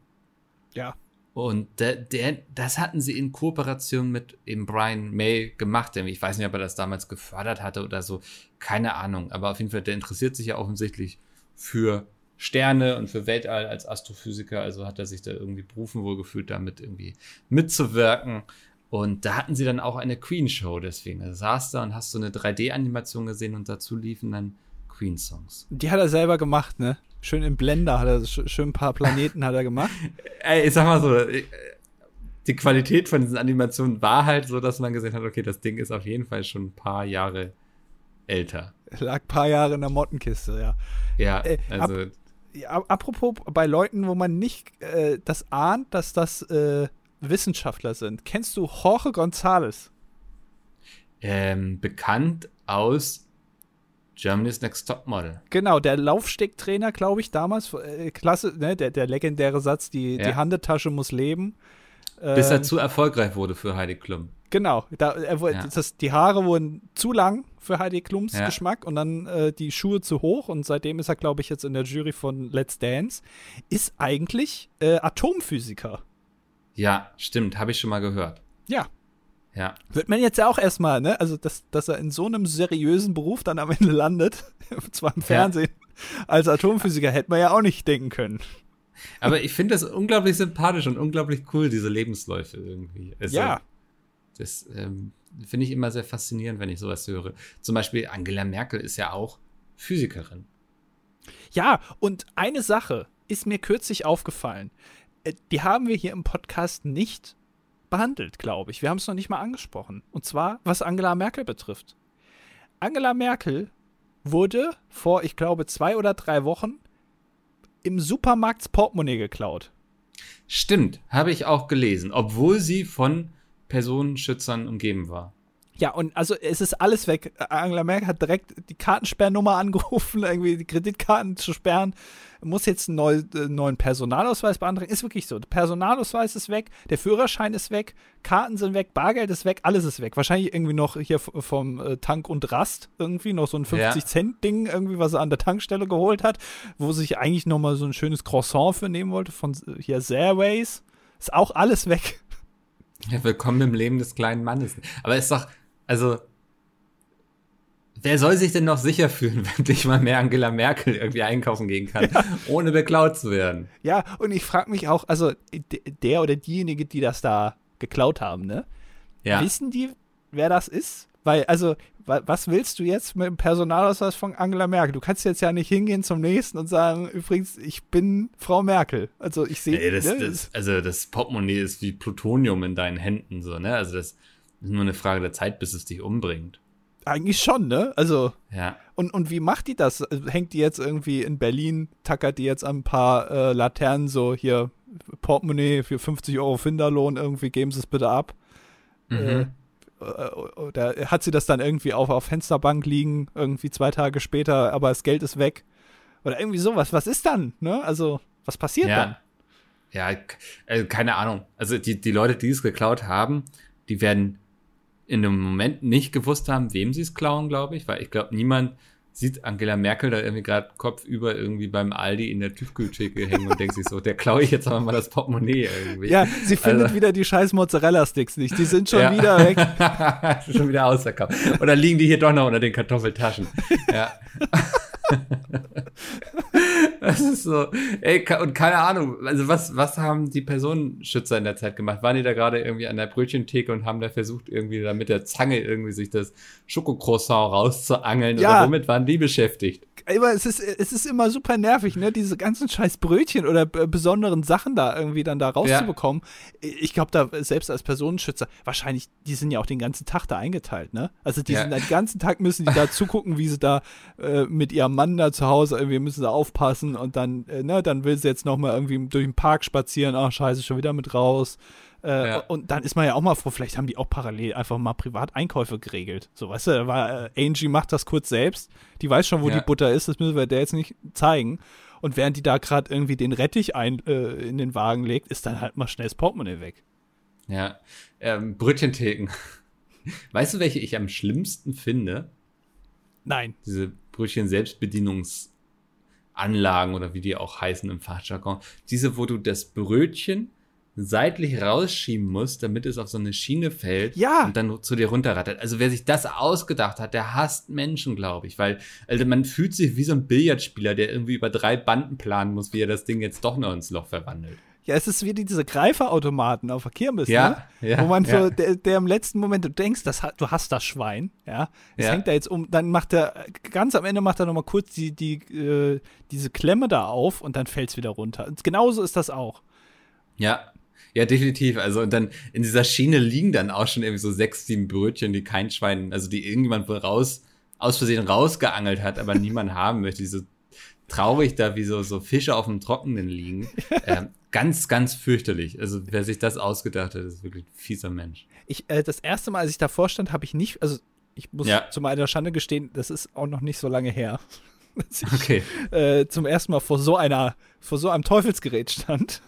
Ja. Und der, der, das hatten sie in Kooperation mit eben Brian May gemacht. Denn Ich weiß nicht, ob er das damals gefördert hatte oder so. Keine Ahnung. Aber auf jeden Fall, der interessiert sich ja offensichtlich für Sterne und für Weltall als Astrophysiker. Also hat er sich da irgendwie berufen wohl gefühlt, damit irgendwie mitzuwirken. Und da hatten sie dann auch eine Queen-Show deswegen. Also saß da und hast so eine 3D-Animation gesehen und dazu liefen dann Queen-Songs. Die hat er selber gemacht, ne? Schön im Blender hat er, sch- schön ein paar Planeten hat er gemacht. *laughs* Ey, ich sag mal so, äh, die Qualität von diesen Animationen war halt so, dass man gesehen hat, okay, das Ding ist auf jeden Fall schon ein paar Jahre älter. Lag ein paar Jahre in der Mottenkiste, ja. Ja, Äh, also ja apropos bei Leuten, wo man nicht äh, das ahnt, dass das äh, Wissenschaftler sind. Kennst du Jorge González? ähm, bekannt aus Germany's Next Top Model. Genau, der Laufstegtrainer, glaube ich, damals, äh, klasse, ne, der, der legendäre Satz, die, Ja. die Handtasche muss leben. Bis er Ähm, zu erfolgreich wurde für Heidi Klum. Genau, da, er, Ja. das, die Haare wurden zu lang für Heidi Klums Ja. Geschmack und dann äh, die Schuhe zu hoch und seitdem ist er, glaube ich, jetzt in der Jury von Let's Dance. Ist eigentlich äh, Atomphysiker. Ja, stimmt, habe ich schon mal gehört. Ja. Ja, Wird man jetzt ja auch erstmal, ne? Also, dass, dass er in so einem seriösen Beruf dann am Ende landet, *laughs* zwar im Fernsehen, als Atomphysiker, hätte man ja auch nicht denken können. aber ich finde das unglaublich sympathisch und unglaublich cool, diese Lebensläufe irgendwie. Also, ja, Das ähm, finde ich immer sehr faszinierend, wenn ich sowas höre. Zum Beispiel Angela Merkel ist ja auch Physikerin. Ja, und eine Sache ist mir kürzlich aufgefallen. Äh, Die haben wir hier im Podcast nicht behandelt, glaube ich. Wir haben es noch nicht mal angesprochen. Und zwar, was Angela Merkel betrifft. Angela Merkel wurde vor, ich glaube, zwei oder drei Wochen im Supermarkt Portemonnaie geklaut. Stimmt, habe ich auch gelesen, obwohl sie von Personenschützern umgeben war. Ja, und also es ist alles weg. Angela Merkel hat direkt die Kartensperrnummer angerufen, *laughs* irgendwie die Kreditkarten zu sperren. Muss jetzt einen neu, äh, neuen Personalausweis beantragen. Ist wirklich so. Der Personalausweis ist weg, der Führerschein ist weg, Karten sind weg, Bargeld ist weg, alles ist weg. Wahrscheinlich irgendwie noch hier vom äh, Tank und Rast irgendwie noch so ein Ja. 50-Cent-Ding, irgendwie, was er an der Tankstelle geholt hat, wo sich eigentlich nochmal so ein schönes Croissant für nehmen wollte von äh, hier Zairways. Ist auch alles weg. Ja, willkommen im Leben des kleinen Mannes. Aber ist doch, also, wer soll sich denn noch sicher fühlen, *laughs* wenn nicht mal mehr Angela Merkel irgendwie einkaufen gehen kann, ohne beklaut zu werden? Ja, und ich frage mich auch, also der oder diejenige, die das da geklaut haben, ne? Ja, Wissen die, wer das ist? Weil, also, wa was willst du jetzt mit dem Personalausweis von Angela Merkel? Du kannst jetzt ja nicht hingehen zum nächsten und sagen, übrigens, ich bin Frau Merkel. Also ich sehe, Ey, das, ne, das, also das Portemonnaie ist wie Plutonium in deinen Händen, so, ne? Also das ist nur eine Frage der Zeit, bis es dich umbringt. eigentlich schon, ne? Also, Ja. und, und wie macht die das? Hängt die jetzt irgendwie in Berlin, tackert die jetzt an ein paar äh, Laternen so hier Portemonnaie für 50 Euro Finderlohn, irgendwie geben sie es bitte ab. Mhm. Äh, oder hat sie das dann irgendwie auf, auf Fensterbank liegen, irgendwie zwei Tage später, aber das Geld ist weg? Oder irgendwie sowas. Was ist dann? Ne? Also, was passiert dann? ja. Ja, k- äh, keine Ahnung. Also die, die Leute, die es geklaut haben, die werden in dem Moment nicht gewusst haben, wem sie es klauen, glaube ich, weil ich glaube, niemand sieht Angela Merkel da irgendwie gerade kopfüber irgendwie beim Aldi in der Tiefkühltheke hängen und denkt sich so, der klaue ich jetzt aber mal das Portemonnaie irgendwie. Ja, sie findet Also- wieder die scheiß Mozzarella-Sticks nicht. Die sind schon Ja. wieder weg. *laughs* schon wieder ausverkauft. Oder liegen die hier doch noch unter den Kartoffeltaschen? Ja. *laughs* Das ist so, ey, und keine Ahnung, also was, was haben die Personenschützer in der Zeit gemacht? Waren die da gerade irgendwie an der Brötchentheke und haben da versucht, irgendwie da mit der Zange irgendwie sich das Schokocroissant rauszuangeln? Ja. Oder womit waren die beschäftigt? Aber es ist, es ist immer super nervig, ne? Diese ganzen scheiß Brötchen oder b- besonderen Sachen da irgendwie dann da rauszubekommen. Ich glaube, da selbst als Personenschützer, wahrscheinlich, die sind ja auch den ganzen Tag da eingeteilt, ne? Also die Ja. sind den ganzen Tag müssen die da *laughs* zugucken, wie sie da äh, mit ihrem Mann da zu Hause irgendwie müssen sie aufpassen und dann, äh, ne, dann will sie jetzt nochmal irgendwie durch den Park spazieren, ach scheiße, schon wieder mit raus. Äh, Ja. Und dann ist man ja auch mal froh, vielleicht haben die auch parallel einfach mal privat Einkäufe geregelt. So, weißt du, da war, äh, Angie macht das kurz selbst. Die weiß schon, wo Ja. die Butter ist, das müssen wir der jetzt nicht zeigen. Und während die da gerade irgendwie den Rettich ein, äh, in den Wagen legt, ist dann halt mal schnell das Portemonnaie weg. Ja, ähm, Brötchentheken. *laughs* Weißt du, welche ich am schlimmsten finde? Nein. diese Brötchen-Selbstbedienungsanlagen oder wie die auch heißen im Fachjargon, diese, wo du das Brötchen seitlich rausschieben musst, damit es auf so eine Schiene fällt Ja. und dann zu dir runterrattert. Also wer sich das ausgedacht hat, der hasst Menschen, glaube ich, weil also man fühlt sich wie so ein Billardspieler, der irgendwie über drei Banden planen muss, wie er das Ding jetzt doch noch ins Loch verwandelt. Ja, es ist wie diese Greiferautomaten auf der Kirmes, Ja, ne? ja, Wo man ja. so, der, der im letzten Moment, du denkst, das, du hast das Schwein, ja. Es Ja. hängt da jetzt um, dann macht er, ganz am Ende macht er nochmal kurz die, die, äh, diese Klemme da auf und dann fällt es wieder runter. Und genauso ist das auch. Ja, ja, definitiv. Also und dann in dieser Schiene liegen dann auch schon irgendwie so sechs, sieben Brötchen, die kein Schwein, also die irgendjemand wohl raus, aus Versehen rausgeangelt hat, aber niemand *laughs* haben möchte. Die so traurig da wie so, so Fische auf dem Trockenen liegen. *laughs* Ähm, ganz, ganz fürchterlich. Also wer sich das ausgedacht hat, ist wirklich ein fieser Mensch. Ich, äh, das erste Mal, als ich davor stand, habe ich nicht, also ich muss ja. zu meiner Schande gestehen, das ist auch noch nicht so lange her. *laughs* dass ich okay. äh, zum ersten Mal vor so einer, vor so einem Teufelsgerät stand.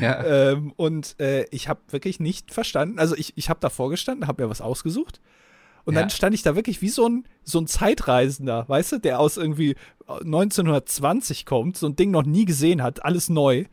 Ja. *laughs* ähm, und äh, ich habe wirklich nicht verstanden. Also ich, ich habe davor gestanden, habe mir was ausgesucht. Und ja. dann stand ich da wirklich wie so ein, so ein Zeitreisender, weißt du, der aus irgendwie 1920 kommt, so ein Ding noch nie gesehen hat, alles neu.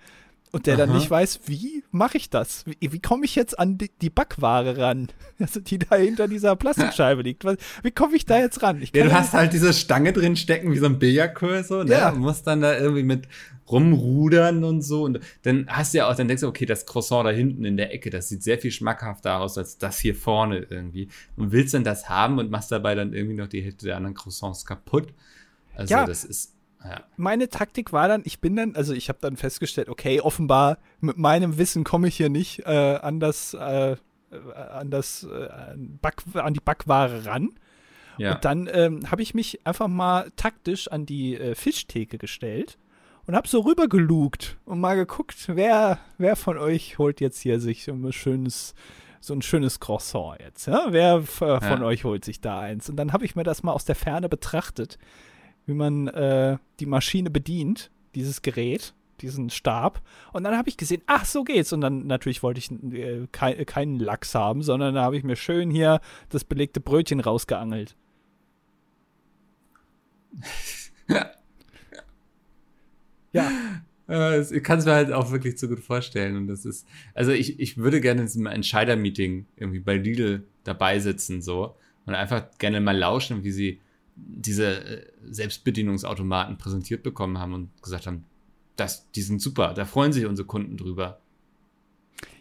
Und der Aha. dann nicht weiß, wie mache ich das? Wie, wie komme ich jetzt an die, die, Backware ran? *laughs* Also die da hinter dieser Plastikscheibe liegt. Wie komme ich da jetzt ran? ja, du hast halt diese Stange drin stecken, wie so ein Billardkurs, ne? Ja. Du musst dann da irgendwie mit rumrudern und so. Und dann hast du ja auch, dann denkst du, okay, das Croissant da hinten in der Ecke, das sieht sehr viel schmackhafter aus als das hier vorne irgendwie. Und willst dann das haben und machst dabei dann irgendwie noch die Hälfte der anderen Croissants kaputt. Also ja. das ist ja. Meine Taktik war dann, ich bin dann, also ich habe dann festgestellt, okay, offenbar mit meinem Wissen komme ich hier nicht äh, an das, äh, an das, äh, Back, an die Backware ran. Ja. Und dann ähm, habe ich mich einfach mal taktisch an die äh, Fischtheke gestellt und habe so rübergelugt und mal geguckt, wer, wer von euch holt jetzt hier sich so ein schönes, so ein schönes Croissant jetzt. Ja? Wer äh, von ja. euch holt sich da eins? Und dann habe ich mir das mal aus der Ferne betrachtet wie man äh, die Maschine bedient, dieses Gerät, diesen Stab. Und dann habe ich gesehen, ach, so geht's. Und dann natürlich wollte ich äh, kei keinen Lachs haben, sondern da habe ich mir schön hier das belegte Brötchen rausgeangelt. *laughs* ja. ja. Das kann es mir halt auch wirklich zu gut vorstellen. Und das ist, also ich, ich würde gerne in diesem Entscheider-Meeting irgendwie bei Lidl dabei sitzen, so. Und einfach gerne mal lauschen, wie sie diese äh, Selbstbedienungsautomaten präsentiert bekommen haben und gesagt haben, das, die sind super, da freuen sich unsere Kunden drüber.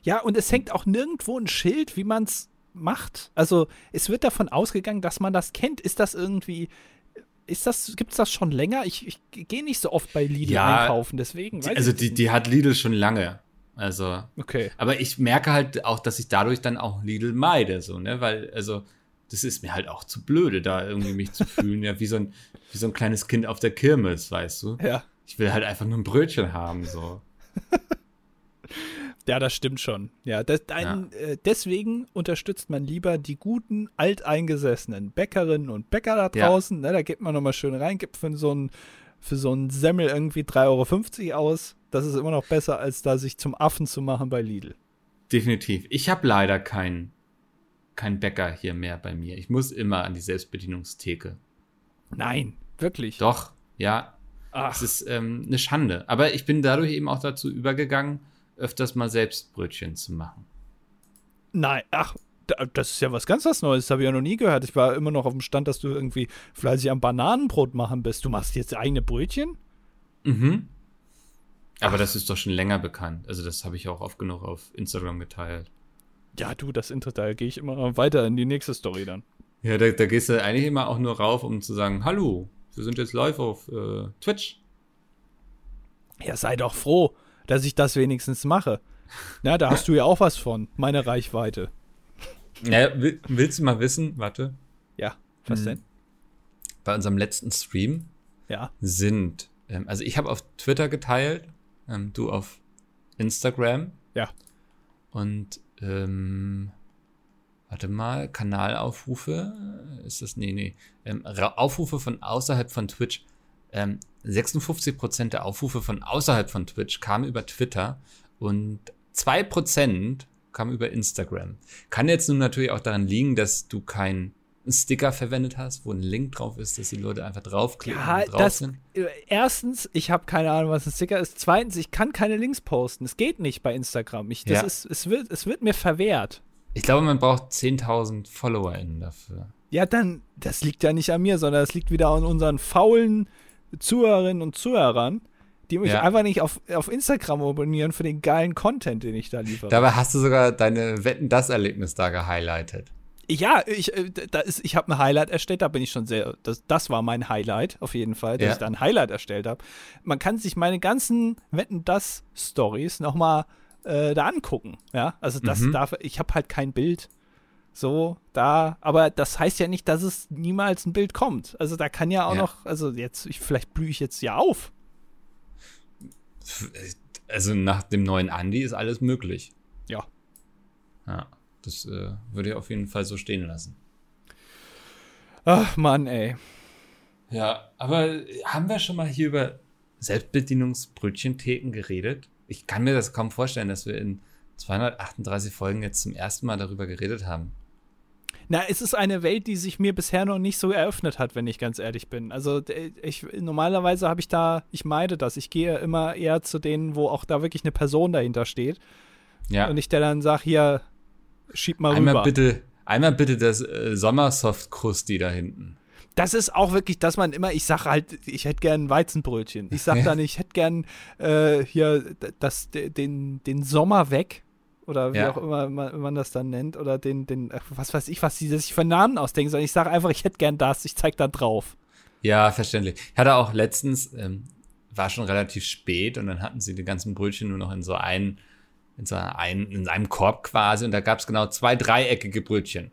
Ja, und es hängt auch nirgendwo ein Schild, wie man es macht. Also es wird davon ausgegangen, dass man das kennt. Ist das irgendwie, ist das, gibt es das schon länger? Ich, ich gehe nicht so oft bei Lidl ja, einkaufen, deswegen. Die, also die, die hat Lidl schon lange. Also, okay. Aber ich merke halt auch, dass ich dadurch dann auch Lidl meide, so, ne? Weil, also, das ist mir halt auch zu blöde, da irgendwie mich zu fühlen, ja, wie so ein, wie so ein kleines Kind auf der Kirmes, weißt du? Ja. Ich will halt einfach nur ein Brötchen haben, so. *laughs* ja, das stimmt schon. Ja, das, ein, ja. Äh, deswegen unterstützt man lieber die guten, alteingesessenen Bäckerinnen und Bäcker da draußen. Ja. Ne, da geht man nochmal schön rein, gibt für so ein für so einen Semmel irgendwie 3,50 Euro aus. Das ist immer noch besser, als da sich zum Affen zu machen bei Lidl. Definitiv. Ich habe leider keinen kein Bäcker hier mehr bei mir. Ich muss immer an die Selbstbedienungstheke. Nein, wirklich. Doch, ja. Ach. Es ist ähm, eine Schande. Aber ich bin dadurch eben auch dazu übergegangen, öfters mal selbst Brötchen zu machen. Nein, ach, das ist ja was ganz was Neues. Das habe ich ja noch nie gehört. Ich war immer noch auf dem Stand, dass du irgendwie fleißig am Bananenbrot machen bist. Du machst jetzt eigene Brötchen? Mhm. Aber ach. das ist doch schon länger bekannt. Also, das habe ich auch oft genug auf Instagram geteilt. Ja, du, das Internet, da gehe ich immer weiter in die nächste Story dann. Ja, da, da, gehst du eigentlich immer auch nur rauf, um zu sagen, hallo, wir sind jetzt live auf äh, Twitch. Ja, sei doch froh, dass ich das wenigstens mache. Na, da hast du ja auch was von, meine Reichweite. Ja, willst du mal wissen, warte. Ja, was hm. denn? Bei unserem letzten Stream ja. sind, ähm, also ich habe auf Twitter geteilt, ähm, du auf Instagram. Ja. Und ähm, warte mal, Kanalaufrufe, ist das, nee, nee, ähm, Aufrufe von außerhalb von Twitch, ähm, 56% der Aufrufe von außerhalb von Twitch kamen über Twitter und 2% kamen über Instagram. Kann jetzt nun natürlich auch daran liegen, dass du kein einen Sticker verwendet hast, wo ein Link drauf ist, dass die Leute einfach draufklicken ja, und drauf das, sind? Äh, erstens, ich habe keine Ahnung, was ein Sticker ist. Zweitens, ich kann keine Links posten. Es geht nicht bei Instagram. Ich, das ja. ist, es, wird, es wird mir verwehrt. Ich glaube, man braucht 10.000 FollowerInnen dafür. Ja, dann, das liegt ja nicht an mir, sondern das liegt wieder an unseren faulen Zuhörerinnen und Zuhörern, die mich ja. einfach nicht auf, auf Instagram abonnieren für den geilen Content, den ich da liefere. Dabei hast du sogar deine Wetten-Das-Erlebnis da gehighlightet. Ja, ich, äh, da ist, ich habe ein Highlight erstellt, da bin ich schon sehr, das, das war mein Highlight auf jeden Fall, dass ja. ich da ein Highlight erstellt habe. Man kann sich meine ganzen Wetten das Stories nochmal äh, da angucken, ja, also das mhm. darf, ich habe halt kein Bild, so, da, aber das heißt ja nicht, dass es niemals ein Bild kommt. Also da kann ja auch ja. noch, also jetzt, ich, vielleicht blühe ich jetzt ja auf. Also nach dem neuen Andy ist alles möglich. Ja. Ja. Das äh, würde ich auf jeden Fall so stehen lassen. Ach, Mann, ey. Ja, aber haben wir schon mal hier über Selbstbedienungsbrötchentheken geredet? Ich kann mir das kaum vorstellen, dass wir in 238 Folgen jetzt zum ersten Mal darüber geredet haben. Na, es ist eine Welt, die sich mir bisher noch nicht so eröffnet hat, wenn ich ganz ehrlich bin. Also ich normalerweise habe ich da, ich meide das. Ich gehe immer eher zu denen, wo auch da wirklich eine Person dahinter steht. Ja. Und ich der dann sage, hier, schieb mal einmal rüber. Bitte, einmal bitte das äh, Sommersoft-Krusti da hinten. Das ist auch wirklich, dass man immer, ich sage halt, ich hätte gern ein Weizenbrötchen. Ich sage dann, ich hätte gern äh, hier das, den, den Sommer weg oder wie ja. auch immer man, man, das dann nennt, oder den, den, was weiß ich, was die sich für Namen ausdenken, sondern ich sage einfach, ich hätte gern das, ich zeig dann drauf. Ja, verständlich. Ich hatte auch letztens, ähm, war schon relativ spät und dann hatten sie die ganzen Brötchen nur noch in so einen, in so einen, in einem Korb quasi und da gab es genau zwei dreieckige Brötchen.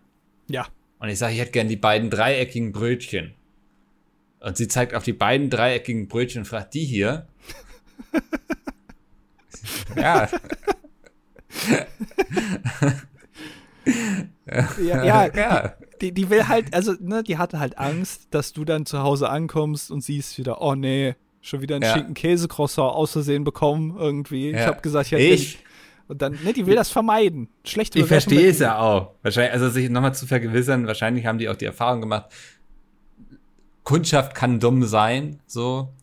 Ja. Und ich sage, ich hätte gern die beiden dreieckigen Brötchen. Und sie zeigt auf die beiden dreieckigen Brötchen und fragt, die hier? *laughs* ja. ja, *laughs* ja, ja. Die, die will halt, also, ne, die hatte halt Angst, dass du dann zu Hause ankommst und siehst wieder, oh nee, schon wieder einen ja. schicken Käsecroissant aus Versehen bekommen irgendwie. Ja. Ich habe gesagt, ja, ich. Und dann, ne, die will das vermeiden. Schlechte Ich verstehe es ja auch. Wahrscheinlich, also sich nochmal zu vergewissern, wahrscheinlich haben die auch die Erfahrung gemacht, Kundschaft kann dumm sein, so,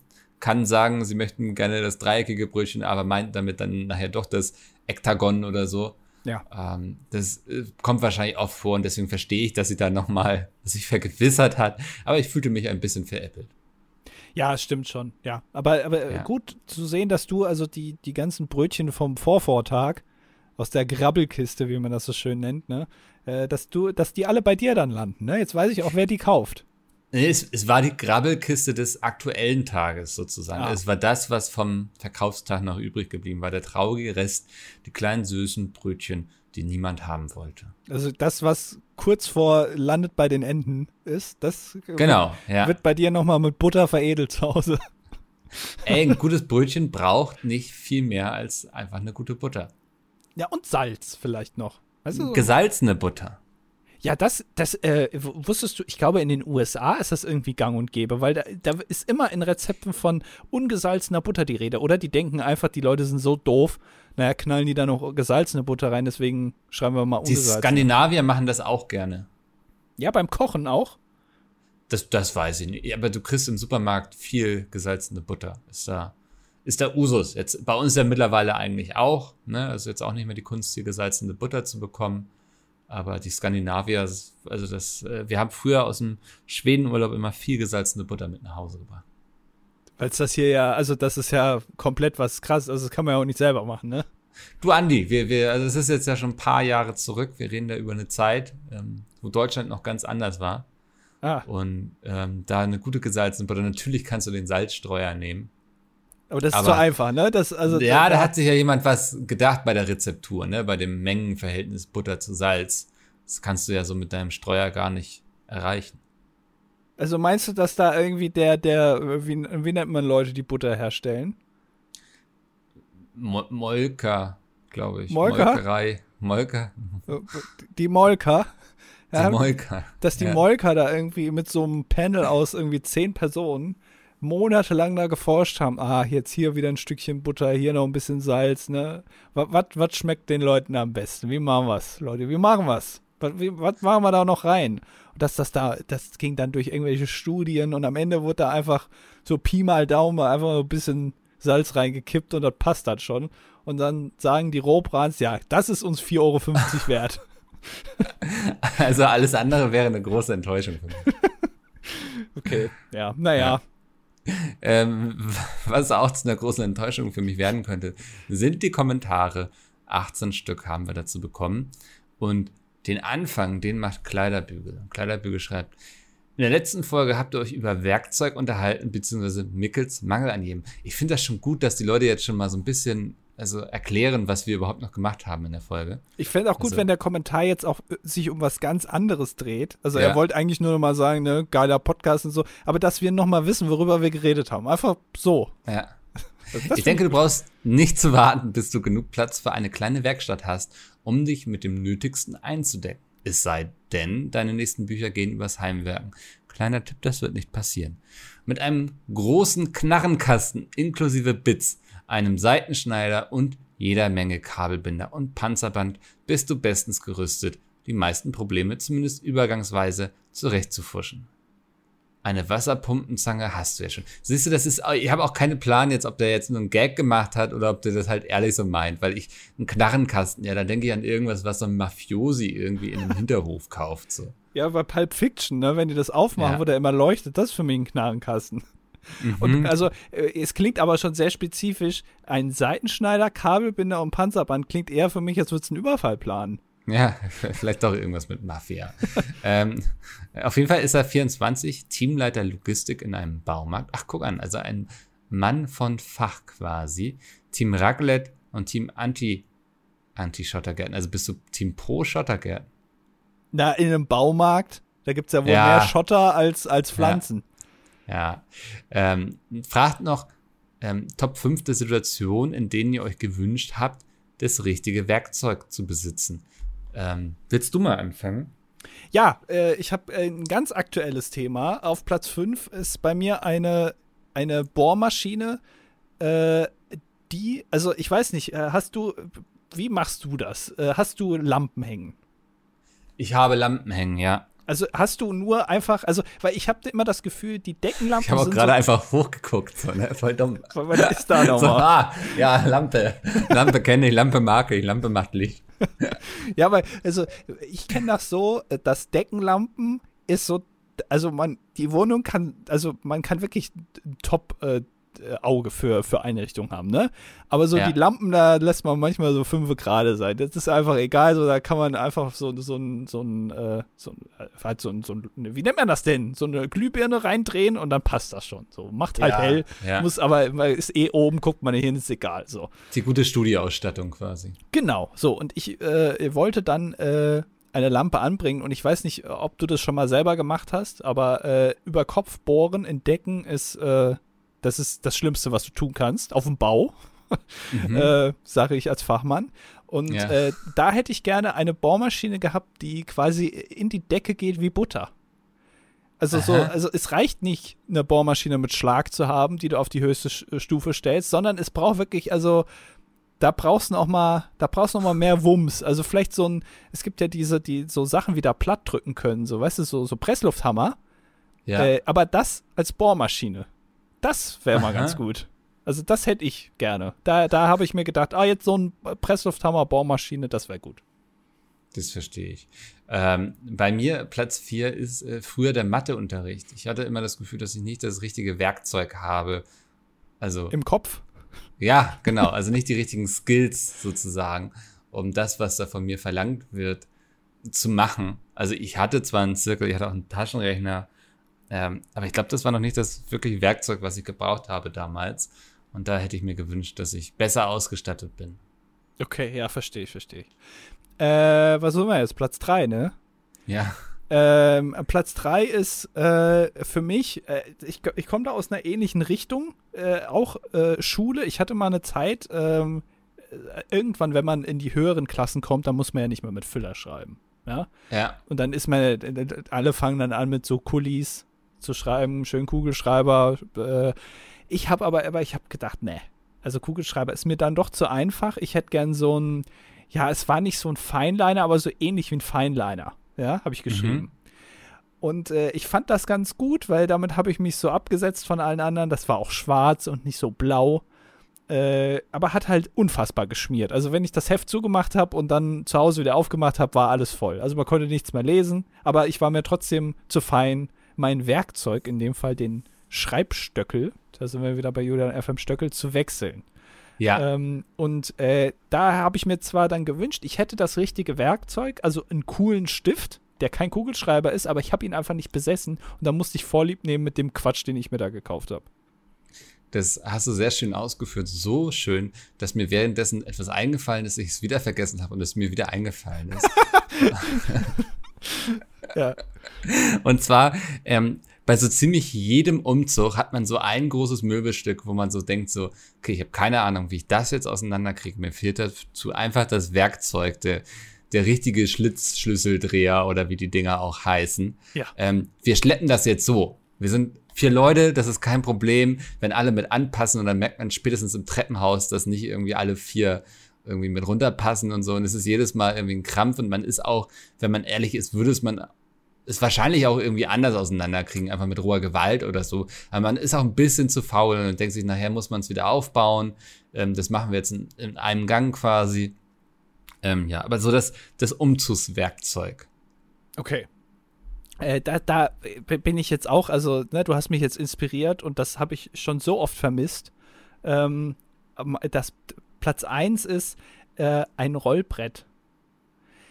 kann sagen, sie möchten gerne das dreieckige Brötchen, aber meint damit dann nachher doch das Ektagon oder so. Ja. Ähm, das äh, kommt wahrscheinlich oft vor und deswegen verstehe ich, dass sie da nochmal sich vergewissert hat. Aber ich fühlte mich ein bisschen veräppelt. Ja, stimmt schon, ja. Aber, aber ja. gut zu sehen, dass du also die, die ganzen Brötchen vom Vorvortag aus der Grabbelkiste, wie man das so schön nennt, ne, äh, dass du, dass die alle bei dir dann landen, ne? Jetzt weiß ich auch, wer die kauft. Nee, es, es war die Grabbelkiste des aktuellen Tages sozusagen. Ah. Es war das, was vom Verkaufstag noch übrig geblieben war. Der traurige Rest, die kleinen süßen Brötchen, die niemand haben wollte. Also das, was kurz vor landet bei den Enten ist, das genau, wird, ja. wird bei dir nochmal mit Butter veredelt zu Hause. *laughs* Ey, ein gutes Brötchen braucht nicht viel mehr als einfach eine gute Butter. Ja, und Salz vielleicht noch. Du, Gesalzene Butter. Ja, das, das äh, wusstest du, ich glaube, in den USA ist das irgendwie gang und gäbe, weil da, da ist immer in Rezepten von ungesalzener Butter die Rede, oder? Die denken einfach, die Leute sind so doof, naja, knallen die da noch gesalzene Butter rein, deswegen schreiben wir mal ungesalzene. Die Skandinavier machen das auch gerne. Ja, beim Kochen auch? Das, das weiß ich nicht. Aber du kriegst im Supermarkt viel gesalzene Butter. Ist da, ist da Usus. Jetzt, bei uns ja mittlerweile eigentlich auch. Ne? Also jetzt auch nicht mehr die Kunst, hier gesalzene Butter zu bekommen. Aber die Skandinavier, also das, äh, wir haben früher aus dem Schwedenurlaub immer viel gesalzene Butter mit nach Hause gebracht. Weil es das hier ja, also das ist ja komplett was krass, also das kann man ja auch nicht selber machen, ne? Du Andi, wir, wir, also es ist jetzt ja schon ein paar Jahre zurück, wir reden da über eine Zeit, ähm, wo Deutschland noch ganz anders war. Ah. Und ähm, da eine gute gesalzene Butter, natürlich kannst du den Salzstreuer nehmen. Aber das ist Aber, zu einfach, ne? Das, also, ja, da hat sich ja jemand was gedacht bei der Rezeptur, ne? Bei dem Mengenverhältnis Butter zu Salz. Das kannst du ja so mit deinem Streuer gar nicht erreichen. Also meinst du, dass da irgendwie der, der, wie, wie nennt man Leute, die Butter herstellen? Mo Molker, glaube ich. Molker? Molkerei. Molker. Die Molker. Ja, die Molker. Dass die ja. Molker da irgendwie mit so einem Panel aus irgendwie zehn Personen monatelang da geforscht haben, ah, jetzt hier wieder ein Stückchen Butter, hier noch ein bisschen Salz, ne? Was schmeckt den Leuten am besten? Wie machen wir's, Leute? Wie machen wir's? Was machen wir da noch rein? Und dass das da, das ging dann durch irgendwelche Studien und am Ende wurde da einfach so Pi mal Daumen einfach ein bisschen Salz reingekippt und das passt dann schon. Und dann sagen die Rohbrans, ja, das ist uns 4,50 Euro wert. *laughs* Also alles andere wäre eine große Enttäuschung für mich. *laughs* okay, ja, naja. Ja. Ähm, was auch zu einer großen Enttäuschung für mich werden könnte, sind die Kommentare. 18 Stück haben wir dazu bekommen. Und den Anfang, den macht Kleiderbügel. Kleiderbügel schreibt, in der letzten Folge habt ihr euch über Werkzeug unterhalten, beziehungsweise Mickels Mangel an jedem. Ich finde das schon gut, dass die Leute jetzt schon mal so ein bisschen also erklären, was wir überhaupt noch gemacht haben in der Folge. Ich fände auch gut, also, wenn der Kommentar jetzt auch äh, sich um was ganz anderes dreht. Also ja. er wollte eigentlich nur noch mal sagen, ne, geiler Podcast und so, aber dass wir noch mal wissen, worüber wir geredet haben. Einfach so. Ja. *laughs* Ich denke, du brauchst nicht zu warten, bis du genug Platz für eine kleine Werkstatt hast, um dich mit dem Nötigsten einzudecken. Es sei denn, deine nächsten Bücher gehen übers Heimwerken. Kleiner Tipp, das wird nicht passieren. Mit einem großen Knarrenkasten inklusive Bits, einem Seitenschneider und jeder Menge Kabelbinder und Panzerband bist du bestens gerüstet, die meisten Probleme zumindest übergangsweise zurechtzufuschen eine Wasserpumpenzange hast du ja schon. Siehst du, das ist, ich habe auch keinen Plan jetzt, ob der jetzt nur einen Gag gemacht hat oder ob der das halt ehrlich so meint, weil ich einen Knarrenkasten, ja, da denke ich an irgendwas, was so ein Mafiosi irgendwie in einem Hinterhof kauft, so. Ja, bei Pulp Fiction, ne, wenn die das aufmachen, ja. wo der immer leuchtet, das ist für mich ein Knarrenkasten. Mhm. Und also, äh, es klingt aber schon sehr spezifisch. Ein Seitenschneider, Kabelbinder und Panzerband klingt eher für mich, als würde es einen Überfall planen. Ja, *laughs* vielleicht doch irgendwas mit Mafia. *laughs* ähm, auf jeden Fall ist er 24, Teamleiter Logistik in einem Baumarkt. Ach, guck an, also ein Mann von Fach quasi. Team Raglet und Team Anti, Anti-Schottergärten. Also bist du Team Pro Schottergärten? Na, in einem Baumarkt, da gibt es ja wohl ja. mehr Schotter als, als Pflanzen. Ja. Ähm, fragt noch ähm, Top 5 der Situationen, in denen ihr euch gewünscht habt, das richtige Werkzeug zu besitzen. Ähm, willst du mal anfangen? Ja, äh, ich habe äh, ein ganz aktuelles Thema. Auf Platz 5 ist bei mir eine, eine Bohrmaschine, äh, die, also ich weiß nicht, äh, hast du, wie machst du das? Äh, hast du Lampen hängen? Ich habe Lampen hängen, ja. Also hast du nur einfach, also, weil ich habe immer das Gefühl, die Deckenlampen. Ich habe auch gerade so einfach hochgeguckt, so, ne? Voll dumm. Was ist da nochmal? *laughs* So, ah, ja, Lampe. Lampe kenne ich, Lampe mag ich, Lampe macht Licht. *laughs* ja, weil, also, ich kenne das so, dass Deckenlampen ist so, also man, die Wohnung kann, also man kann wirklich top äh, Auge für, für Einrichtungen haben, ne? Aber so ja. die Lampen, da lässt man manchmal so fünf Grad sein. Das ist einfach egal, so da kann man einfach so, so ein, so ein, äh, so, äh, halt so ein, so ein, wie nennt man das denn? So eine Glühbirne reindrehen und dann passt das schon. So, macht halt ja, hell, ja. muss aber, ist eh oben, guckt man hin, ist egal, so. Die gute Studioausstattung quasi. Genau, so. Und ich äh, wollte dann, äh, eine Lampe anbringen und ich weiß nicht, ob du das schon mal selber gemacht hast, aber äh, über Kopf bohren, entdecken ist äh, das ist das Schlimmste, was du tun kannst, auf dem Bau, *laughs* mhm. äh, sage ich als Fachmann. Und ja. äh, da hätte ich gerne eine Bohrmaschine gehabt, die quasi in die Decke geht wie Butter. Also Aha. so, also es reicht nicht, eine Bohrmaschine mit Schlag zu haben, die du auf die höchste äh, Stufe stellst, sondern es braucht wirklich, also da brauchst du auch mal, da brauchst du noch mal mehr Wumms. Also vielleicht so ein, es gibt ja diese, die so Sachen wieder platt drücken können, so weißt du, so, so Presslufthammer. Ja. Äh, aber das als Bohrmaschine. Das wäre mal ganz gut. Also das hätte ich gerne. Da, da habe ich mir gedacht, ah, jetzt so ein Presslufthammer-Baumaschine, das wäre gut. Das verstehe ich. Ähm, bei mir Platz 4 ist äh, früher der Matheunterricht. Ich hatte immer das Gefühl, dass ich nicht das richtige Werkzeug habe. Also im Kopf? Ja, genau. Also nicht die richtigen Skills sozusagen, um das, was da von mir verlangt wird, zu machen. Also ich hatte zwar einen Zirkel, ich hatte auch einen Taschenrechner, ähm, aber ich glaube, das war noch nicht das wirklich Werkzeug, was ich gebraucht habe damals. Und da hätte ich mir gewünscht, dass ich besser ausgestattet bin. Okay, ja, verstehe ich, verstehe ich. Äh, was sollen wir jetzt? Platz 3, ne? Ja. Ähm, Platz 3 ist äh, für mich, äh, ich, ich komme da aus einer ähnlichen Richtung, äh, auch äh, Schule. Ich hatte mal eine Zeit, ähm, äh, irgendwann, wenn man in die höheren Klassen kommt, dann muss man ja nicht mehr mit Füller schreiben. Ja. ja. Und dann ist man, alle fangen dann an mit so Kulis zu schreiben, schön Kugelschreiber. Äh, ich habe aber, aber ich habe gedacht, ne, also Kugelschreiber ist mir dann doch zu einfach. Ich hätte gern so ein, ja, es war nicht so ein Feinliner, aber so ähnlich wie ein Feinliner. Ja, habe ich geschrieben. Mhm. Und äh, ich fand das ganz gut, weil damit habe ich mich so abgesetzt von allen anderen. Das war auch schwarz und nicht so blau. Äh, aber hat halt unfassbar geschmiert. Also wenn ich das Heft zugemacht habe und dann zu Hause wieder aufgemacht habe, war alles voll. Also man konnte nichts mehr lesen, aber ich war mir trotzdem zu fein, mein Werkzeug, in dem Fall den Schreibstöckel, da sind wir wieder bei Julian FM Stöckel, zu wechseln. Ja. Ähm, und äh, da habe ich mir zwar dann gewünscht, ich hätte das richtige Werkzeug, also einen coolen Stift, der kein Kugelschreiber ist, aber ich habe ihn einfach nicht besessen und da musste ich Vorlieb nehmen mit dem Quatsch, den ich mir da gekauft habe. Das hast du sehr schön ausgeführt. So schön, dass mir währenddessen etwas eingefallen ist, ich es wieder vergessen habe und es mir wieder eingefallen ist. *laughs* *laughs* ja. Und zwar, ähm, bei so ziemlich jedem Umzug hat man so ein großes Möbelstück, wo man so denkt, so, okay, ich habe keine Ahnung, wie ich das jetzt auseinanderkriege. Mir fehlt dazu einfach das Werkzeug, der, der richtige Schlitzschlüsseldreher oder wie die Dinger auch heißen. Ja. Ähm, wir schleppen das jetzt so. Wir sind vier Leute, das ist kein Problem, wenn alle mit anpassen und dann merkt man spätestens im Treppenhaus, dass nicht irgendwie alle vier irgendwie mit runterpassen und so. Und es ist jedes Mal irgendwie ein Krampf und man ist auch, wenn man ehrlich ist, würde es man es wahrscheinlich auch irgendwie anders auseinanderkriegen, einfach mit roher Gewalt oder so. Aber man ist auch ein bisschen zu faul und denkt sich, nachher muss man es wieder aufbauen. Ähm, das machen wir jetzt in, in einem Gang quasi. Ähm, ja, aber so das, das Umzugswerkzeug. Okay. Äh, da, da bin ich jetzt auch, also, ne, du hast mich jetzt inspiriert und das habe ich schon so oft vermisst. Ähm, das Platz 1 ist äh, ein Rollbrett.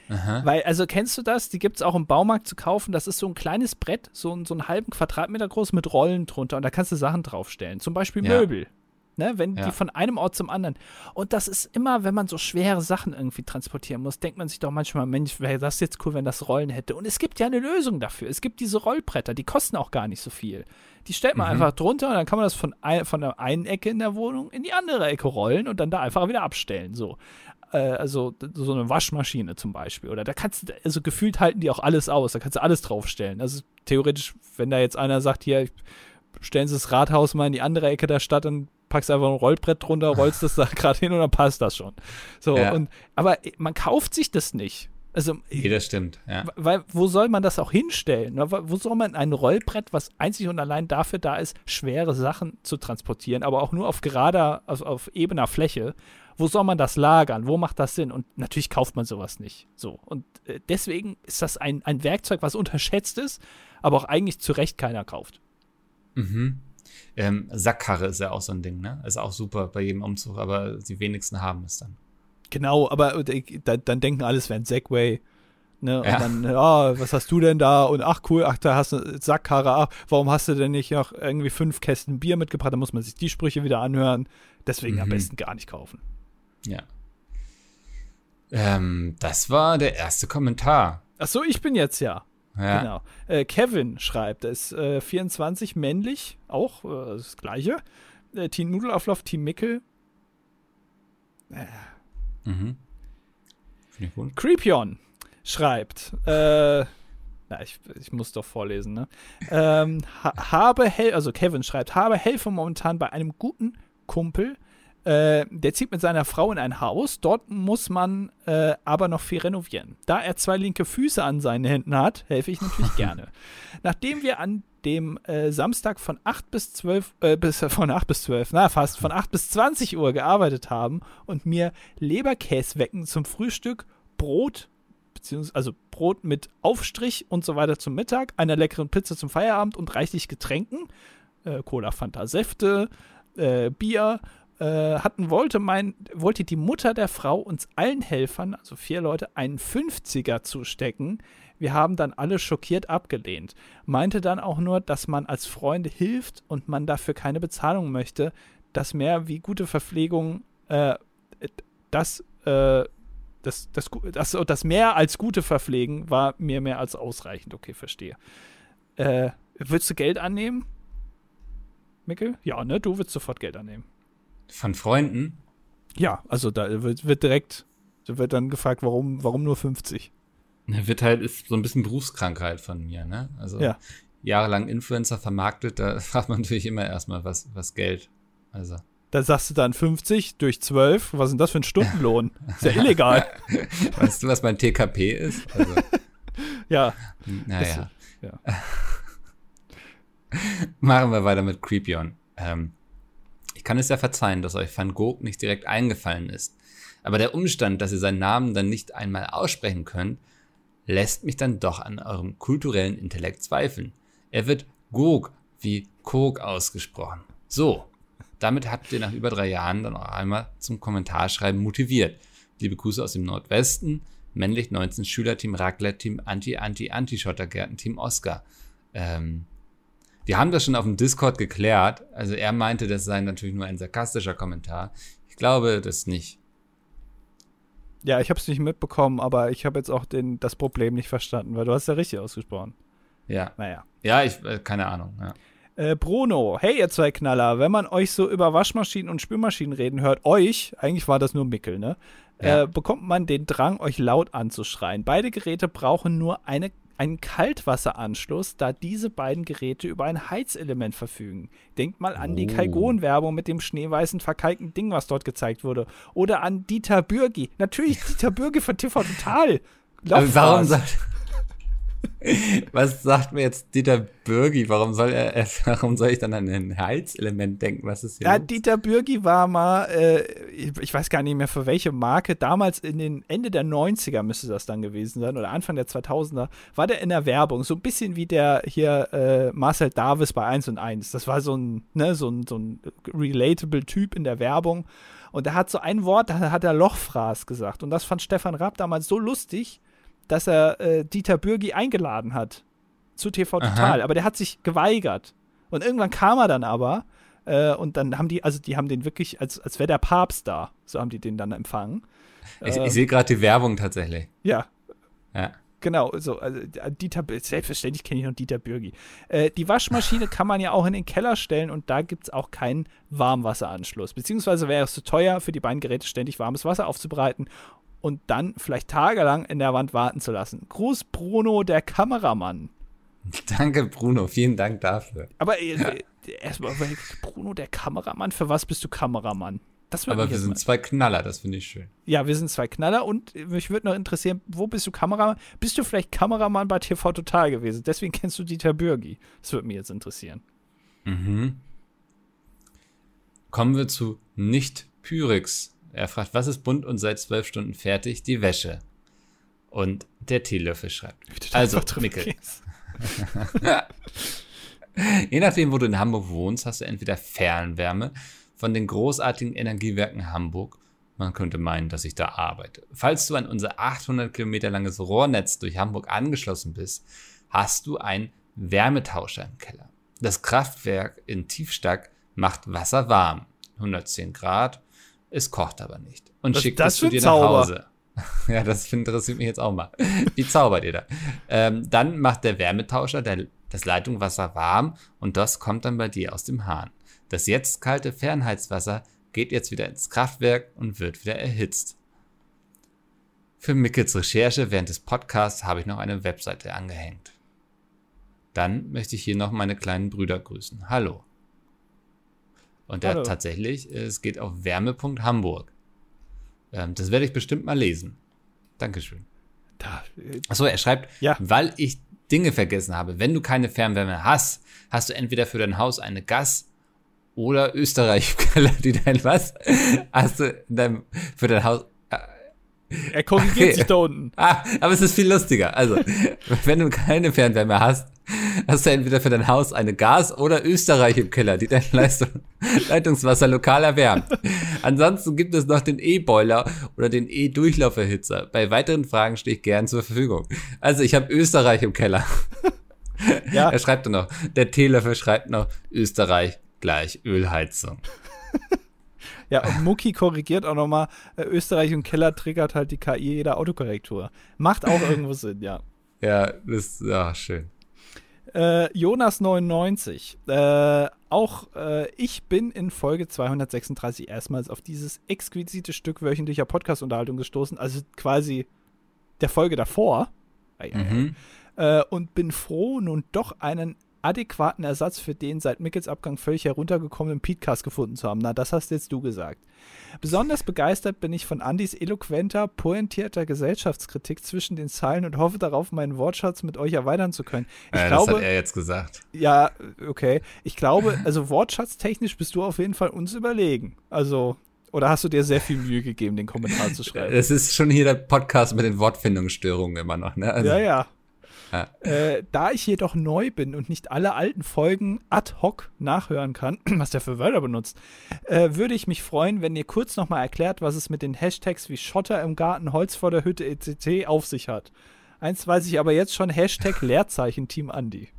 Aha. Weil, also kennst du das? Die gibt es auch im Baumarkt zu kaufen. Das ist so ein kleines Brett, so, so einen halben Quadratmeter groß mit Rollen drunter und da kannst du Sachen draufstellen. Zum Beispiel Ja. Möbel. Ne, wenn Ja. die von einem Ort zum anderen. Und das ist immer, wenn man so schwere Sachen irgendwie transportieren muss, denkt man sich doch manchmal, Mensch, wäre das jetzt cool, wenn das Rollen hätte. Und es gibt ja eine Lösung dafür. Es gibt diese Rollbretter, die kosten auch gar nicht so viel. Die stellt man Mhm. einfach drunter und dann kann man das von, ein, von der einen Ecke in der Wohnung in die andere Ecke rollen und dann da einfach wieder abstellen. So. Äh, also so eine Waschmaschine zum Beispiel. Oder da kannst du, also gefühlt halten die auch alles aus. Da kannst du alles draufstellen. Also theoretisch, wenn da jetzt einer sagt, hier, stellen Sie das Rathaus mal in die andere Ecke der Stadt und packst einfach ein Rollbrett drunter, rollst das da *laughs* gerade hin und dann passt das schon. So, Ja. und aber man kauft sich das nicht. Also, Nee, das stimmt, ja. weil, wo soll man das auch hinstellen? Wo soll man ein Rollbrett, was einzig und allein dafür da ist, schwere Sachen zu transportieren, aber auch nur auf gerader, also auf ebener Fläche, wo soll man das lagern? Wo macht das Sinn? Und natürlich kauft man sowas nicht. So. Und äh, deswegen ist das ein, ein Werkzeug, was unterschätzt ist, aber auch eigentlich zu Recht keiner kauft. Mhm. Ähm, Sackkarre ist ja auch so ein Ding, ne? Ist auch super bei jedem Umzug, aber die wenigsten haben es dann. Genau, aber äh, dann, dann denken alles wäre ein Segway. Ne? Und Ja. dann, ja, was hast du denn da? Und ach cool, ach, da hast du Sackkarre. Ach, warum hast du denn nicht noch irgendwie fünf Kästen Bier mitgebracht? Da muss man sich die Sprüche wieder anhören. Deswegen am Mhm. besten gar nicht kaufen. Ja. Ähm, das war der erste Kommentar. Ach so, ich bin jetzt ja. Ja. Genau. Äh, Kevin schreibt, er ist äh, 24, männlich, auch äh, das gleiche. Äh, Team Nudelauflauf, Team Mickel. Mhm. Ich gut. Creepion schreibt, äh, na, ich, ich muss doch vorlesen, ne? Ähm, ha habe Hel also Kevin schreibt, habe helfe momentan bei einem guten Kumpel. Äh, der zieht mit seiner Frau in ein Haus. Dort muss man äh, aber noch viel renovieren. Da er zwei linke Füße an seinen Händen hat, helfe ich natürlich *laughs* gerne. Nachdem wir an dem äh, Samstag von 8 bis 12, äh, bis, von 8 bis 12, na fast, von 8 bis 20 Uhr gearbeitet haben und mir Leberkäswecken zum Frühstück, Brot, beziehungsweise also Brot mit Aufstrich und so weiter zum Mittag, einer leckeren Pizza zum Feierabend und reichlich Getränken, äh, Cola, Fanta, Säfte, äh, Bier, äh, hatten wollte mein, wollte die Mutter der Frau uns allen Helfern, also vier Leute, einen 50er zustecken. Wir haben dann alle schockiert abgelehnt. Meinte dann auch nur, dass man als Freund hilft und man dafür keine Bezahlung möchte, dass mehr wie gute Verpflegung, äh, das, äh, das, das, das, das mehr als gute Verpflegen war mir mehr als ausreichend. Okay, verstehe. Äh, würdest du Geld annehmen? Mikkel? Ja, ne? Du würdest sofort Geld annehmen. Von Freunden? Ja, also da wird, wird direkt, da wird dann gefragt, warum, warum nur 50? Ne, Wird halt, ist so ein bisschen Berufskrankheit von mir, ne? Also Ja. jahrelang Influencer vermarktet, da *laughs* fragt man natürlich immer erstmal, was, was Geld. Also. Da sagst du dann 50 durch 12. Was ist denn das für ein Stundenlohn? Ist ja illegal. *laughs* Weißt du, was mein TKP ist? Also, *laughs* ja. naja. ja. Machen wir weiter mit Creepion. Ähm, ich kann es ja verzeihen, dass euch Van Gogh nicht direkt eingefallen ist. Aber der Umstand, dass ihr seinen Namen dann nicht einmal aussprechen könnt, lässt mich dann doch an eurem kulturellen Intellekt zweifeln. Er wird Gog wie Kog ausgesprochen. So, damit habt ihr nach über drei Jahren dann auch einmal zum Kommentarschreiben motiviert. Liebe Grüße aus dem Nordwesten, männlich 19 Schülerteam Raclette, Team Anti-Anti-Anti-Schottergärten, Team Oscar. Ähm, wir haben das schon auf dem Discord geklärt. Also er meinte, das sei natürlich nur ein sarkastischer Kommentar. Ich glaube das nicht. Ja, ich habe es nicht mitbekommen, aber ich habe jetzt auch den, das Problem nicht verstanden, weil du hast ja richtig ausgesprochen. Ja. Naja. Ja, ich, äh, keine Ahnung. Ja. Äh, Bruno, hey ihr zwei Knaller, wenn man euch so über Waschmaschinen und Spülmaschinen reden hört, euch, eigentlich war das nur Mickel, ne? ja. äh, bekommt man den Drang, euch laut anzuschreien. Beide Geräte brauchen nur eine, einen Kaltwasseranschluss, da diese beiden Geräte über ein Heizelement verfügen. Denkt mal an oh. die Kalgon-Werbung mit dem schneeweißen verkalkten Ding, was dort gezeigt wurde. Oder an Dieter Bürgi. Natürlich Dieter Bürgi von TV Total. Warum sagt *laughs* was sagt mir jetzt Dieter Bürgi? Warum soll er, *laughs* warum soll ich dann an ein Heizelement denken? Was ist hier? Ja, los? Dieter Bürgi war mal, äh, ich weiß gar nicht mehr für welche Marke, damals in den Ende der 90er müsste das dann gewesen sein oder Anfang der 2000er, war der in der Werbung, so ein bisschen wie der hier äh, Marcel Davis bei 1 und 1. Das war so ein, ne, so ein, so ein relatable Typ in der Werbung. Und er hat so ein Wort, da hat er Lochfraß gesagt. Und das fand Stefan Raab damals so lustig, dass er äh, Dieter Bürgi eingeladen hat zu TV Total, Aha. aber der hat sich geweigert. Und irgendwann kam er dann aber äh, und dann haben die, also die haben den wirklich, als, als wäre der Papst da, so haben die den dann empfangen. Ich, ähm, ich sehe gerade die Werbung tatsächlich. Ja. Ja. Genau, so, also Dieter, selbstverständlich kenne ich noch Dieter Bürgi. Äh, die Waschmaschine kann man ja auch in den Keller stellen und da gibt es auch keinen Warmwasseranschluss. Beziehungsweise wäre es zu teuer, für die beiden Geräte ständig warmes Wasser aufzubereiten und dann vielleicht tagelang in der Wand warten zu lassen. Gruß Bruno, der Kameramann. *laughs* Danke, Bruno. Vielen Dank dafür. Aber äh, äh erstmal, Bruno, der Kameramann, für was bist du Kameramann? Aber wir sind mal. zwei Knaller, das finde ich schön. Ja, wir sind zwei Knaller und mich würde noch interessieren, wo bist du Kameramann? Bist du vielleicht Kameramann bei TV Total gewesen? Deswegen kennst du Dieter Bürgi. Das würde mich jetzt interessieren. Mhm. Kommen wir zu Nicht-Pyrex. Er fragt, was ist bunt und seit zwölf Stunden fertig? Die Wäsche. Und der Teelöffel schreibt. Also, Mikkel. *laughs* Je nachdem, wo du in Hamburg wohnst, hast du entweder Fernwärme von den großartigen Energiewerken Hamburg. Man könnte meinen, dass ich da arbeite. Falls du an unser 800 Kilometer langes Rohrnetz durch Hamburg angeschlossen bist, hast du einen Wärmetauscher im Keller. Das Kraftwerk in Tiefstack macht Wasser warm. 110 Grad, es kocht aber nicht. Und Was schickt es zu dir Zauber? nach Hause. *laughs* ja, das interessiert mich jetzt auch mal. Wie zaubert ihr da? Ähm, dann macht der Wärmetauscher der, das Leitungswasser warm und das kommt dann bei dir aus dem Hahn. Das jetzt kalte Fernheizwasser geht jetzt wieder ins Kraftwerk und wird wieder erhitzt. Für Mickels Recherche während des Podcasts habe ich noch eine Webseite angehängt. Dann möchte ich hier noch meine kleinen Brüder grüßen. Hallo. Und der Hallo. tatsächlich, es geht auf wärme.hamburg. Ähm, das werde ich bestimmt mal lesen. Dankeschön. Da, äh, Achso, er schreibt, ja. weil ich Dinge vergessen habe. Wenn du keine Fernwärme hast, hast du entweder für dein Haus eine Gas- oder Österreich-Keller, die dein was? Hast du dein, für dein Haus er korrigiert okay. *laughs* sich da unten. Ah, aber es ist viel lustiger. Also, wenn du keine Fernwärme hast, *laughs* hast du entweder für dein Haus eine Gas- oder Österreich im Keller, die dein *laughs* Leitungswasser lokal erwärmt. Ansonsten gibt es noch den E-Boiler oder den E-Durchlauferhitzer. Bei weiteren Fragen stehe ich gern zur Verfügung. Also, ich habe Österreich im Keller. *laughs* Ja. Er schreibt dann noch, der Teelöffel schreibt noch, Österreich gleich Ölheizung. Ja, und Mucki korrigiert auch nochmal, äh, Österreich und Keller triggert halt die KI jeder Autokorrektur. Macht auch irgendwo Sinn, ja. Ja, das ist ja, schön. Äh, Jonas99. Äh, auch äh, ich bin in Folge 236 erstmals auf dieses exquisite Stück wöchentlicher Podcast-Unterhaltung gestoßen, also quasi der Folge davor. Mhm. Äh, und bin froh, nun doch einen adäquaten Ersatz für den seit Mickels Abgang völlig heruntergekommenen Podcast gefunden zu haben. Na, das hast jetzt du gesagt. Besonders begeistert bin ich von Andys eloquenter, pointierter Gesellschaftskritik zwischen den Zeilen und hoffe darauf, meinen Wortschatz mit euch erweitern zu können. Ich äh, glaube, das hat er jetzt gesagt. Ja, okay. Ich glaube, also wortschatztechnisch bist du auf jeden Fall uns überlegen. Also, oder hast du dir sehr viel Mühe gegeben, den Kommentar zu *laughs* schreiben? Es ist schon hier der Podcast mit den Wortfindungsstörungen immer noch, ne? Also, ja, ja. Äh, da ich jedoch neu bin und nicht alle alten Folgen ad hoc nachhören kann, *clears throat* was der für Wörter benutzt, äh, würde ich mich freuen, wenn ihr kurz nochmal erklärt, was es mit den Hashtags wie Schotter im Garten, Holz vor der Hütte etc. auf sich hat. Eins weiß ich aber jetzt schon, Hashtag *laughs* Leerzeichen Team Andi.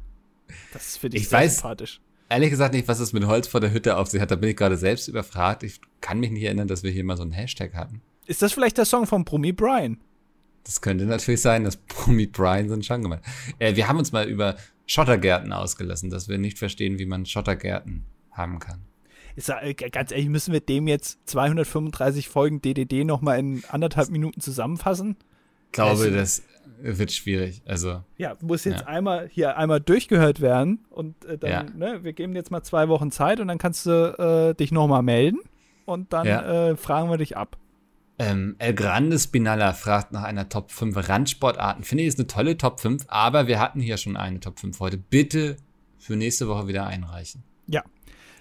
Das finde ich, ich sehr weiß, sympathisch. Ehrlich gesagt nicht, was es mit Holz vor der Hütte auf sich hat. Da bin ich gerade selbst überfragt. Ich kann mich nicht erinnern, dass wir hier mal so einen Hashtag hatten. Ist das vielleicht der Song von Brumi Brian? Das könnte natürlich sein, dass *laughs* Promi Brian sind schon gemeint. Äh, wir haben uns mal über Schottergärten ausgelassen, dass wir nicht verstehen, wie man Schottergärten haben kann. Ist, äh, ganz ehrlich, müssen wir dem jetzt 235 Folgen DDD nochmal in anderthalb Minuten zusammenfassen? Ich glaube, also, das wird schwierig. Also ja, muss jetzt ja. einmal hier einmal durchgehört werden und äh, dann, ja. ne, wir geben jetzt mal zwei Wochen Zeit und dann kannst du äh, dich nochmal melden und dann ja. äh, fragen wir dich ab. Ähm, El Grande Spinalla fragt nach einer Top 5 Randsportarten. Finde ich, ist eine tolle Top 5, aber wir hatten hier schon eine Top 5 heute. Bitte für nächste Woche wieder einreichen. Ja.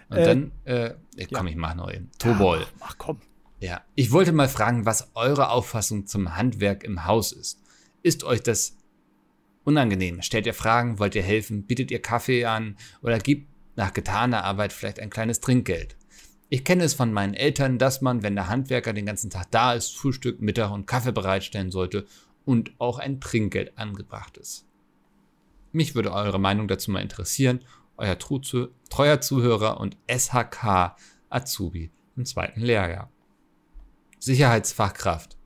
Und äh, dann, äh, komm, ich mach noch eben. Tobol. Ach, ach komm. Ja, ich wollte mal fragen, was eure Auffassung zum Handwerk im Haus ist. Ist euch das unangenehm? Stellt ihr Fragen? Wollt ihr helfen? Bietet ihr Kaffee an? Oder gibt nach getaner Arbeit vielleicht ein kleines Trinkgeld? Ich kenne es von meinen Eltern, dass man, wenn der Handwerker den ganzen Tag da ist, Frühstück, Mittag und Kaffee bereitstellen sollte und auch ein Trinkgeld angebracht ist. Mich würde eure Meinung dazu mal interessieren, euer treuer Zuhörer und SHK Azubi im zweiten Lehrjahr. Sicherheitsfachkraft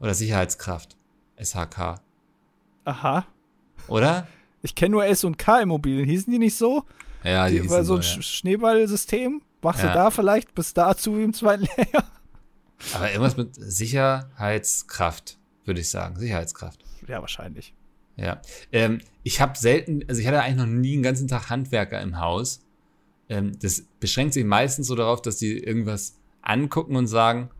oder Sicherheitskraft SHK. Aha. Oder? Ich kenne nur S und K Immobilien. Hießen die nicht so? Ja, die, die war so ein ja. Schneeballsystem. Machst ja. du da vielleicht bis dazu im zweiten Lehrjahr? *laughs* Aber irgendwas mit Sicherheitskraft, würde ich sagen. Sicherheitskraft. Ja, wahrscheinlich. Ja. Ähm, ich habe selten, also ich hatte eigentlich noch nie einen ganzen Tag Handwerker im Haus. Ähm, das beschränkt sich meistens so darauf, dass die irgendwas angucken und sagen,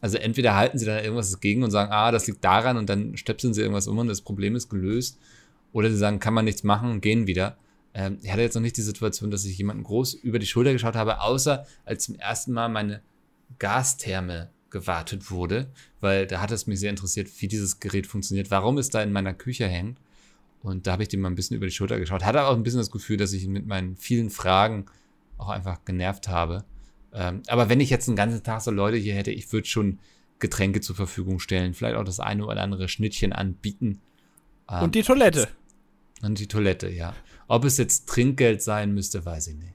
also entweder halten sie da irgendwas dagegen und sagen, ah, das liegt daran und dann stöpseln sie irgendwas um und das Problem ist gelöst. Oder sie sagen, kann man nichts machen und gehen wieder. Ähm, ich hatte jetzt noch nicht die Situation, dass ich jemanden groß über die Schulter geschaut habe, außer als zum ersten Mal meine Gastherme gewartet wurde, weil da hat es mich sehr interessiert, wie dieses Gerät funktioniert, warum es da in meiner Küche hängt. Und da habe ich dem mal ein bisschen über die Schulter geschaut. Hatte auch ein bisschen das Gefühl, dass ich ihn mit meinen vielen Fragen auch einfach genervt habe. Ähm, aber wenn ich jetzt einen ganzen Tag so Leute hier hätte, ich würde schon Getränke zur Verfügung stellen, vielleicht auch das eine oder andere Schnittchen anbieten. Ähm, und die Toilette. Und die Toilette, ja. Ob es jetzt Trinkgeld sein müsste, weiß ich nicht.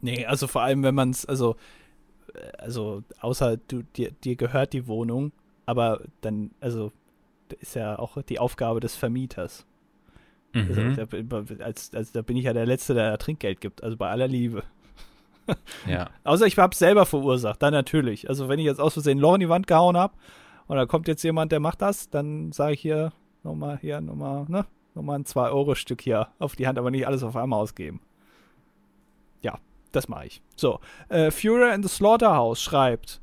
Nee, also vor allem, wenn man es, also, also außer du, dir, dir gehört die Wohnung, aber dann, also ist ja auch die Aufgabe des Vermieters. Also, mhm. Also, da, als, also da bin ich ja der Letzte, der Trinkgeld gibt, also bei aller Liebe. Ja. *laughs* Außer ich habe es selber verursacht, dann natürlich. Also wenn ich jetzt aus Versehen ein Loch in die Wand gehauen habe und da kommt jetzt jemand, der macht das, dann sage ich hier nochmal, hier nochmal, ne, nochmal ein 2-Euro-Stück hier auf die Hand, aber nicht alles auf einmal ausgeben. Ja, das mache ich. So, äh, Führer in the Slaughterhouse schreibt,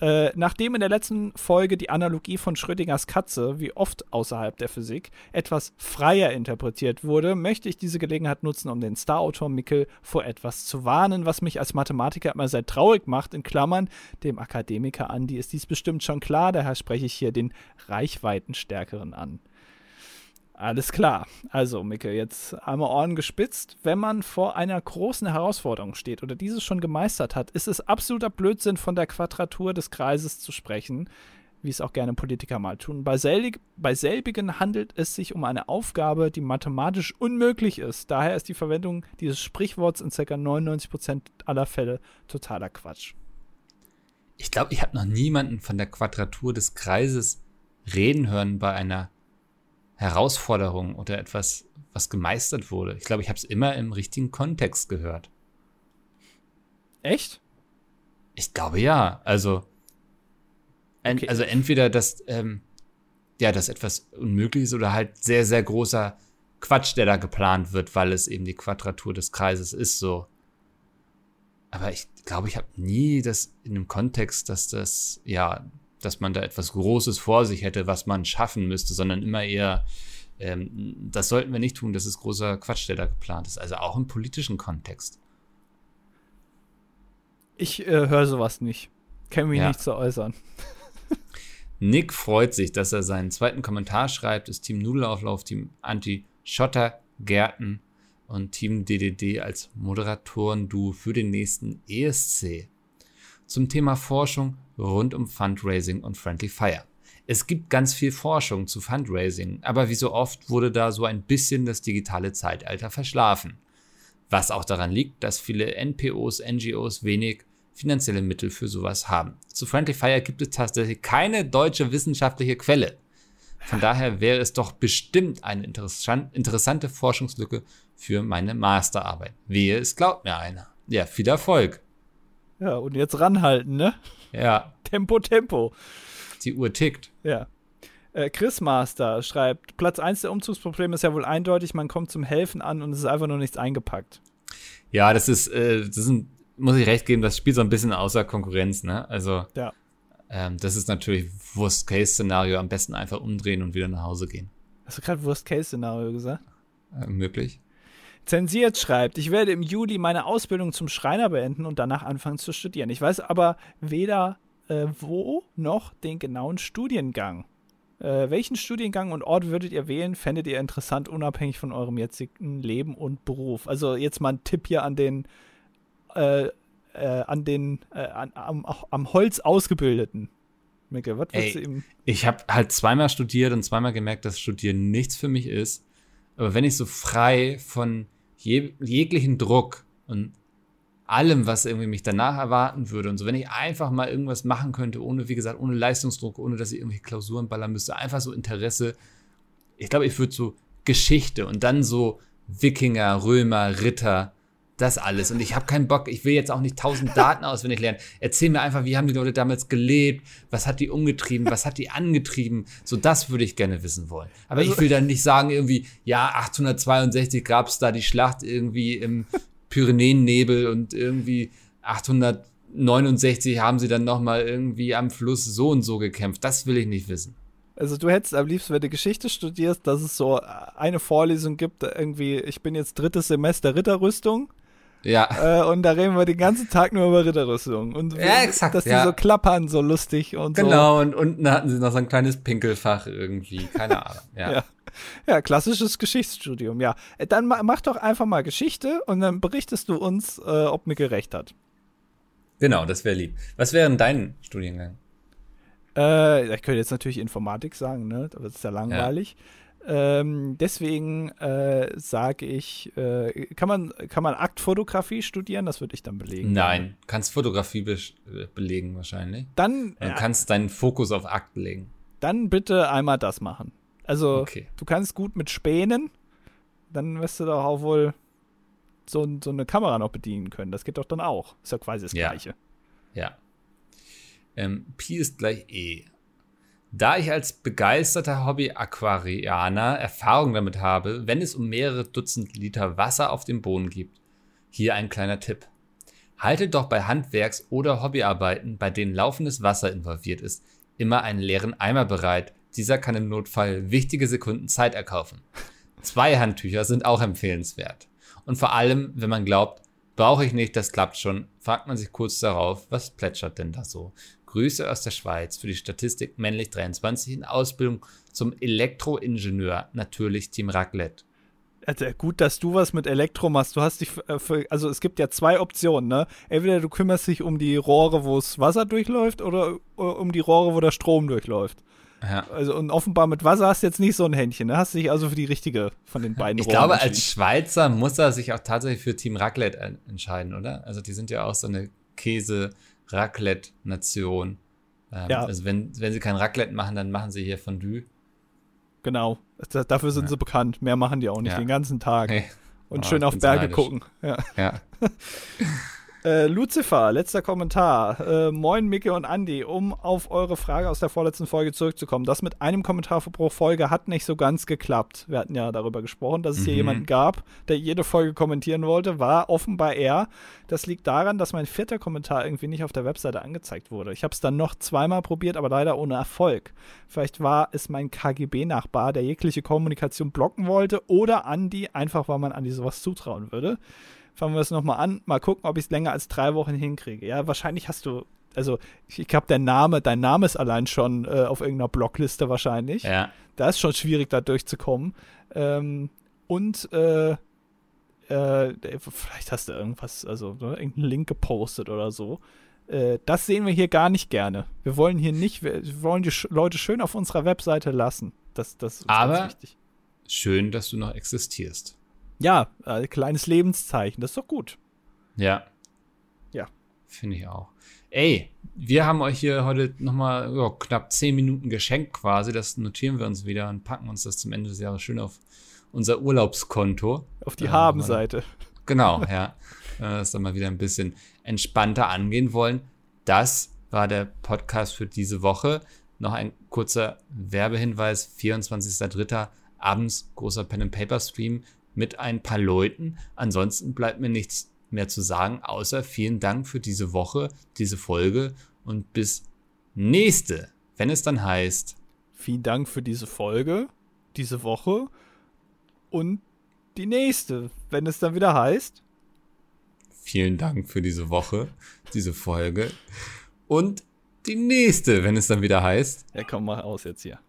äh, nachdem in der letzten Folge die Analogie von Schrödingers Katze, wie oft außerhalb der Physik, etwas freier interpretiert wurde, möchte ich diese Gelegenheit nutzen, um den Star-Autor Mickel vor etwas zu warnen, was mich als Mathematiker immer sehr traurig macht. In Klammern, dem Akademiker Andi ist dies bestimmt schon klar, daher spreche ich hier den Reichweitenstärkeren an. Alles klar. Also, Micke, jetzt einmal Ohren gespitzt. Wenn man vor einer großen Herausforderung steht oder dieses schon gemeistert hat, ist es absoluter Blödsinn, von der Quadratur des Kreises zu sprechen, wie es auch gerne Politiker mal tun. Bei, selb bei selbigen handelt es sich um eine Aufgabe, die mathematisch unmöglich ist. Daher ist die Verwendung dieses Sprichworts in ca. 99% aller Fälle totaler Quatsch. Ich glaube, ich habe noch niemanden von der Quadratur des Kreises reden hören bei einer Herausforderung oder etwas, was gemeistert wurde. Ich glaube, ich habe es immer im richtigen Kontext gehört. Echt? Ich glaube ja. Also, en, okay. also entweder, dass, ähm, ja, dass etwas unmöglich ist oder halt sehr, sehr großer Quatsch, der da geplant wird, weil es eben die Quadratur des Kreises ist, so. Aber ich glaube, ich habe nie das in dem Kontext, dass das, ja, dass man da etwas Großes vor sich hätte, was man schaffen müsste, sondern immer eher, ähm, das sollten wir nicht tun, das ist großer Quatsch, der da geplant ist. Also auch im politischen Kontext. Ich äh, höre sowas nicht. Kenne mich ja. nicht zu äußern. *laughs* Nick freut sich, dass er seinen zweiten Kommentar schreibt. Das Team Nudelauflauf, Team Anti-Schotter, Gärten und Team DDD als Moderatoren-Duo für den nächsten ESC. Zum Thema Forschung rund um Fundraising und Friendly Fire. Es gibt ganz viel Forschung zu Fundraising, aber wie so oft wurde da so ein bisschen das digitale Zeitalter verschlafen. Was auch daran liegt, dass viele NPOs, NGOs wenig finanzielle Mittel für sowas haben. Zu Friendly Fire gibt es tatsächlich keine deutsche wissenschaftliche Quelle. Von daher wäre es doch bestimmt eine interessante Forschungslücke für meine Masterarbeit. Wehe, es glaubt mir einer. Ja, viel Erfolg. Ja, und jetzt ranhalten, ne? Ja. Tempo, Tempo. Die Uhr tickt. Ja. Äh, Chris Master schreibt: Platz 1 der Umzugsprobleme ist ja wohl eindeutig, man kommt zum Helfen an und es ist einfach nur nichts eingepackt. Ja, das ist, äh, das ist muss ich recht geben, das spielt so ein bisschen außer Konkurrenz, ne? Also, ja. ähm, das ist natürlich Worst-Case-Szenario, am besten einfach umdrehen und wieder nach Hause gehen. Hast du gerade Worst-Case-Szenario gesagt? Äh, möglich. Zensiert schreibt, ich werde im Juli meine Ausbildung zum Schreiner beenden und danach anfangen zu studieren. Ich weiß aber weder äh, wo noch den genauen Studiengang. Äh, welchen Studiengang und Ort würdet ihr wählen? Fändet ihr interessant, unabhängig von eurem jetzigen Leben und Beruf? Also jetzt mal ein Tipp hier an den, äh, äh, an den, äh, an, am, am Holz ausgebildeten. Micke, was würdest du ihm? Ich habe halt zweimal studiert und zweimal gemerkt, dass Studieren nichts für mich ist. Aber wenn ich so frei von jeg jeglichen Druck und allem, was irgendwie mich danach erwarten würde. Und so, wenn ich einfach mal irgendwas machen könnte, ohne, wie gesagt, ohne Leistungsdruck, ohne dass ich irgendwelche Klausuren ballern müsste, einfach so Interesse. Ich glaube, ich würde so Geschichte und dann so Wikinger, Römer, Ritter, das alles. Und ich habe keinen Bock, ich will jetzt auch nicht tausend Daten *laughs* auswendig lernen. Erzähl mir einfach, wie haben die Leute damals gelebt, was hat die umgetrieben, was hat die angetrieben. So, das würde ich gerne wissen wollen. Aber also, ich will dann nicht sagen, irgendwie, ja, 862 gab es da die Schlacht irgendwie im Pyrenäennebel und irgendwie 869 haben sie dann nochmal irgendwie am Fluss so und so gekämpft. Das will ich nicht wissen. Also du hättest am liebsten, wenn du Geschichte studierst, dass es so eine Vorlesung gibt, irgendwie, ich bin jetzt drittes Semester Ritterrüstung. Ja. Äh, und da reden wir den ganzen Tag nur über Ritterrüstung. Und ja, exakt. Dass die ja. so klappern, so lustig und genau, so. Genau, und unten hatten sie noch so ein kleines Pinkelfach irgendwie. Keine Ahnung. Ja. *laughs* ja. Ja, klassisches Geschichtsstudium, ja. Äh, dann mach doch einfach mal Geschichte und dann berichtest du uns, äh, ob mir gerecht hat. Genau, das wäre lieb. Was wäre denn dein Studiengang? Äh, ich könnte jetzt natürlich Informatik sagen, ne? Das ist ja langweilig. Ja. Ähm, deswegen äh, sage ich, äh, kann, man, kann man Aktfotografie studieren? Das würde ich dann belegen. Nein, kannst Fotografie be äh, belegen wahrscheinlich. Dann du kannst deinen Fokus auf Akt legen. Dann bitte einmal das machen. Also, okay. du kannst gut mit Spänen, dann wirst du doch auch wohl so, so, eine Kamera noch bedienen können. Das geht doch dann auch. Ist ja quasi das ja. Gleiche. Ja. Ähm, Pi ist gleich E. Da ich als begeisterter Hobby-Aquarianer Erfahrung damit habe, wenn es um mehrere Dutzend Liter Wasser auf dem Boden gibt, hier ein kleiner Tipp. Haltet doch bei Handwerks- oder Hobbyarbeiten, bei denen laufendes Wasser involviert ist, immer einen leeren Eimer bereit, dieser kann im Notfall wichtige Sekunden Zeit erkaufen. Zwei Handtücher sind auch empfehlenswert. Und vor allem, wenn man glaubt, brauche ich nicht, das klappt schon, fragt man sich kurz darauf, was plätschert denn da so? Grüße aus der Schweiz für die Statistik männlich 23 in Ausbildung zum Elektroingenieur, natürlich Team Raclette. Also gut, dass du was mit Elektro machst. Du hast dich äh, für, also es gibt ja zwei Optionen, ne? Entweder du kümmerst dich um die Rohre, wo das Wasser durchläuft, oder äh, um die Rohre, wo der Strom durchläuft. Ja. Also und offenbar mit Wasser hast du jetzt nicht so ein Händchen. Ne? Hast du dich also für die richtige von den beiden Ich glaube, als Schweizer muss er sich auch tatsächlich für Team Raclette entscheiden, oder? Also die sind ja auch so eine Käse-Raclette-Nation. Ähm, ja. Also wenn, wenn sie kein Raclette machen, dann machen sie hier Fondue. Genau. dafür sind ja. sie bekannt. Mehr machen die auch nicht ja. den ganzen Tag. *laughs* Hey. Und oh, schön auf Berge gucken. Ja. ja. *laughs* Äh, Lucifer, letzter Kommentar. Äh, moin, Micke und Andy, um auf eure Frage aus der vorletzten Folge zurückzukommen. Das mit einem Kommentar pro Folge hat nicht so ganz geklappt. Wir hatten ja darüber gesprochen, dass es mhm. hier jemanden gab, der jede Folge kommentieren wollte. War offenbar er. Das liegt daran, dass mein vierter Kommentar irgendwie nicht auf der Webseite angezeigt wurde. Ich habe es dann noch zweimal probiert, aber leider ohne Erfolg. Vielleicht war es mein KGB-Nachbar, der jegliche Kommunikation blocken wollte, oder Andy, einfach weil man Andy sowas zutrauen würde fangen wir es nochmal an, mal gucken, ob ich es länger als drei Wochen hinkriege. Ja, wahrscheinlich hast du, also ich, ich glaube, der Name, dein Name ist allein schon äh, auf irgendeiner Blockliste wahrscheinlich. Ja. Da ist schon schwierig, da durchzukommen. Ähm, und äh, äh, vielleicht hast du irgendwas, also ne, irgendeinen Link gepostet oder so. Äh, das sehen wir hier gar nicht gerne. Wir wollen hier nicht, wir wollen die Leute schön auf unserer Webseite lassen. Das, das ist Aber ganz wichtig. Schön, dass du noch existierst. Ja, ein kleines Lebenszeichen, das ist doch gut. Ja. Ja. Finde ich auch. Ey, wir haben euch hier heute nochmal ja, knapp zehn Minuten geschenkt quasi. Das notieren wir uns wieder und packen uns das zum Ende des Jahres schön auf unser Urlaubskonto. Auf die äh, Habenseite. Genau, *laughs* ja. Das dann mal wieder ein bisschen entspannter angehen wollen. Das war der Podcast für diese Woche. Noch ein kurzer Werbehinweis. 24.03. abends großer Pen and Paper Stream mit ein paar Leuten. Ansonsten bleibt mir nichts mehr zu sagen, außer vielen Dank für diese Woche, diese Folge und bis nächste, wenn es dann heißt. Vielen Dank für diese Folge, diese Woche und die nächste, wenn es dann wieder heißt. Vielen Dank für diese Woche, diese Folge und die nächste, wenn es dann wieder heißt. Ja, komm mal aus jetzt hier. *laughs*